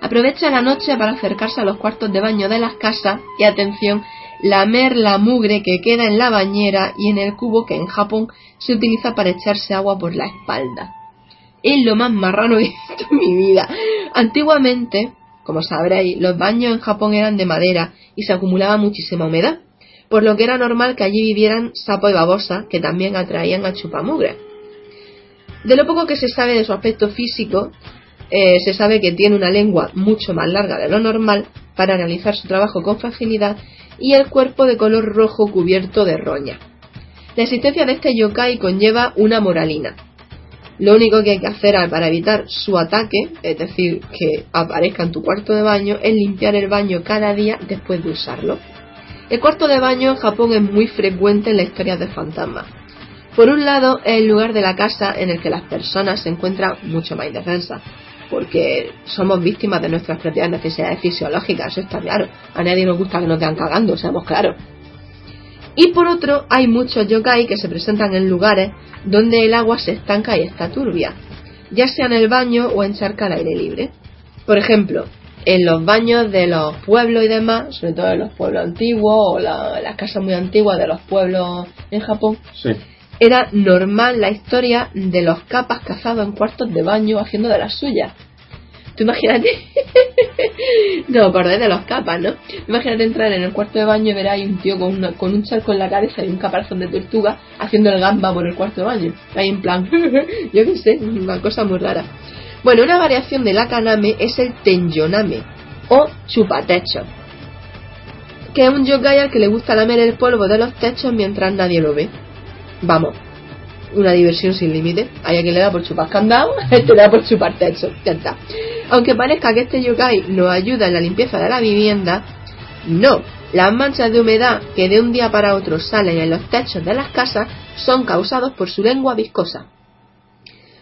Aprovecha la noche para acercarse a los cuartos de baño de las casas y atención, lamer la mugre que queda en la bañera y en el cubo que en Japón se utiliza para echarse agua por la espalda. Es lo más marrano que he visto en mi vida. Antiguamente, como sabréis, los baños en Japón eran de madera y se acumulaba muchísima humedad, por lo que era normal que allí vivieran sapo y babosa que también atraían a chupamugre. De lo poco que se sabe de su aspecto físico, eh, se sabe que tiene una lengua mucho más larga de lo normal para realizar su trabajo con facilidad y el cuerpo de color rojo cubierto de roña. La existencia de este yokai conlleva una moralina. Lo único que hay que hacer para evitar su ataque, es decir, que aparezca en tu cuarto de baño, es limpiar el baño cada día después de usarlo. El cuarto de baño en Japón es muy frecuente en la historia de fantasmas. Por un lado, es el lugar de la casa en el que las personas se encuentran mucho más indefensas, porque somos víctimas de nuestras propias necesidades fisiológicas, eso está claro. A nadie nos gusta que nos vean cagando, seamos claros. Y por otro, hay muchos yokai que se presentan en lugares donde el agua se estanca y está turbia, ya sea en el baño o en charca al aire libre. Por ejemplo, en los baños de los pueblos y demás, sobre todo en los pueblos antiguos o la- las casas muy antiguas de los pueblos en Japón, Sí. Era normal la historia de los capas cazados en cuartos de baño haciendo de las suyas. Tú imagínate, no acordé de los capas, ¿no? Imagínate entrar en el cuarto de baño y ver ahí un tío con, una- con un charco en la cabeza y un caparazón de tortuga haciendo el gamba por el cuarto de baño. Ahí en plan, yo qué sé, una cosa muy rara. Bueno, una variación del akaname es el tenyoname o chupatecho, que es un yokai al que le gusta lamer el polvo de los techos mientras nadie lo ve. Vamos, una diversión sin límite. Hay a quien le da por chupar candado, a este le da por chupar techo. Ya está. Aunque parezca que este yokai nos ayuda en la limpieza de la vivienda, no. Las manchas de humedad que de un día para otro salen en los techos de las casas son causados por su lengua viscosa.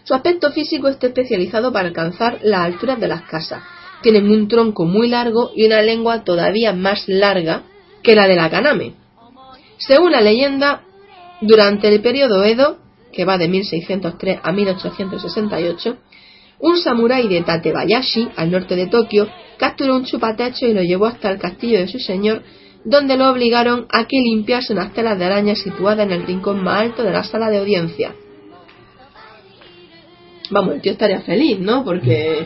Su aspecto físico está especializado para alcanzar las alturas de las casas. Tienen un tronco muy largo y una lengua todavía más larga que la de la kaname. Según la leyenda, durante el periodo Edo, que va de 1603 a 1868, un samurái de Tatebayashi, al norte de Tokio, capturó un chupatecho y lo llevó hasta el castillo de su señor, donde lo obligaron a que limpiase unas telas de araña situadas en el rincón más alto de la sala de audiencia. Vamos, el tío estaría feliz, ¿no? Porque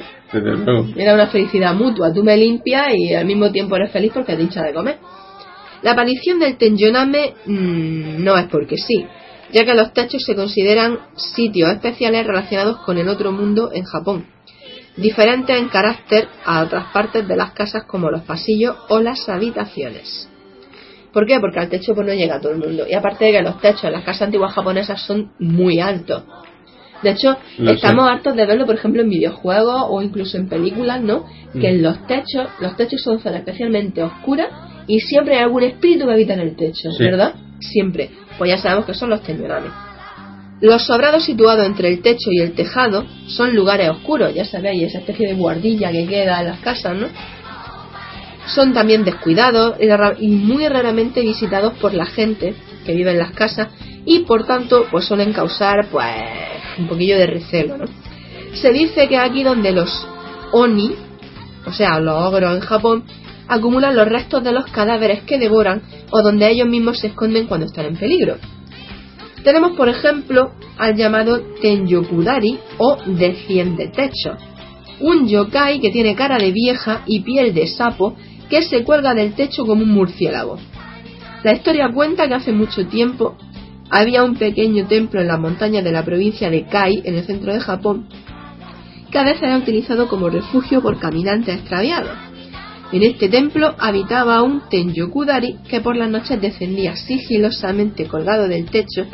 era una felicidad mutua. Tú me limpias y al mismo tiempo eres feliz porque te hincha de comer. La aparición del tenjoname mm, no es porque sí, ya que los techos se consideran sitios especiales relacionados con el otro mundo en Japón, diferentes en carácter a otras partes de las casas como los pasillos o las habitaciones. ¿Por qué? Porque al techo pues no llega todo el mundo. Y aparte de que los techos en las casas antiguas japonesas son muy altos. De hecho, Lo sé. estamos hartos de verlo, por ejemplo, en videojuegos o incluso en películas, ¿no? Que en los techos, los techos son zonas especialmente oscuras y siempre hay algún espíritu que habita en el techo, Sí. ¿verdad? Siempre. Pues ya sabemos que son los tenyorames. Los sobrados situados entre el techo y el tejado son lugares oscuros, ya sabéis, esa especie de guardilla que queda en las casas, ¿no? Son también descuidados y muy raramente visitados por la gente que vive en las casas y por tanto pues suelen causar pues un poquillo de recelo, ¿no? Se dice que aquí donde los oni, o sea, los ogros en Japón, acumulan los restos de los cadáveres que devoran o donde ellos mismos se esconden cuando están en peligro. Tenemos, por ejemplo, al llamado Tenyokudari o Desciende Techo, un yokai que tiene cara de vieja y piel de sapo que se cuelga del techo como un murciélago. La historia cuenta que hace mucho tiempo había un pequeño templo en las montañas de la provincia de Kai, en el centro de Japón, que a veces era utilizado como refugio por caminantes extraviados. En este templo habitaba un Tenyokudari que por las noches descendía sigilosamente colgado del techo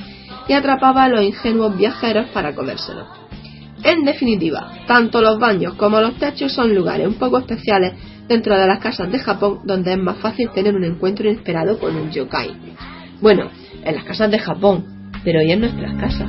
y atrapaba a los ingenuos viajeros para comérselos. En definitiva, tanto los baños como los techos son lugares un poco especiales dentro de las casas de Japón donde es más fácil tener un encuentro inesperado con un yokai. Bueno, en las casas de Japón, pero y en nuestras casas.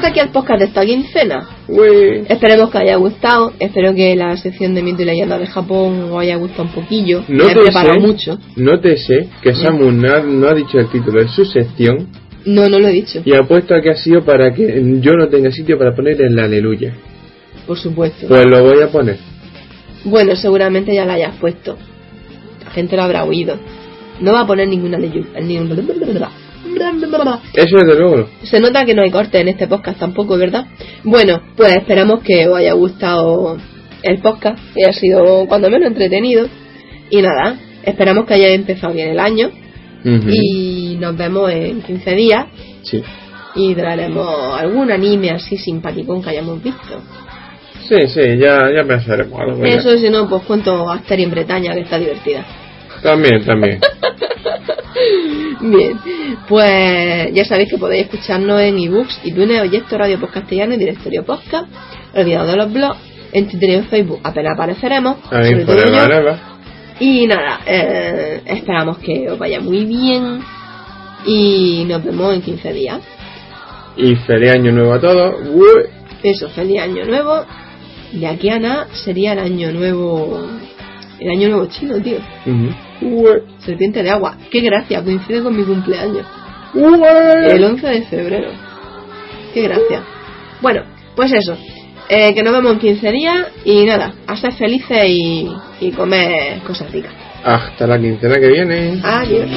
Hasta aquí el podcast de esta quincena. Uy. Esperemos que haya gustado. Espero que la sección de mito y leyenda de Japón os haya gustado un poquillo. No Me te preparado sé, mucho. no te sé que Samu no ha, no ha dicho el título de su sección No, no lo he dicho. y apuesto a que ha sido para que yo no tenga sitio para poner el aleluya. Por supuesto. Pues lo voy a poner. Bueno, seguramente ya la hayas puesto. La gente lo habrá oído. No va a poner ninguna leyenda. Eso desde luego. no. Se nota que no hay corte en este podcast tampoco, ¿verdad? Bueno, pues esperamos que os haya gustado el podcast, que haya sido cuando menos entretenido. Y nada, esperamos que hayáis empezado bien el año. Y nos vemos en 15 días. Sí. Y traeremos algún anime así simpaticón que hayamos visto. Sí, sí, ya, ya pensaremos algo. Eso, si no, pues cuento Asteria en Bretaña, que está divertida. También, también. Bien, pues ya sabéis que podéis escucharnos en ebooks, iTunes, Oyecto, Radio Post Castellano y Directorio Podcast, olvidado de los blogs, en Twitter y en Facebook apenas apareceremos, sobre todo yo. Y nada, eh, esperamos que os vaya muy bien y nos vemos en 15 días. Y feliz año nuevo a todos. Uy. Eso, feliz año nuevo. De aquí a nada sería el año nuevo, el año nuevo chino, tío. Ujú. Serpiente de agua. Qué gracia, coincide con mi cumpleaños. El 11 de febrero. Qué gracia. Bueno, pues eso. Eh, que nos vemos en 15 días y nada, a ser felices y, y comer cosas ricas. Hasta la quincena que viene. Adiós.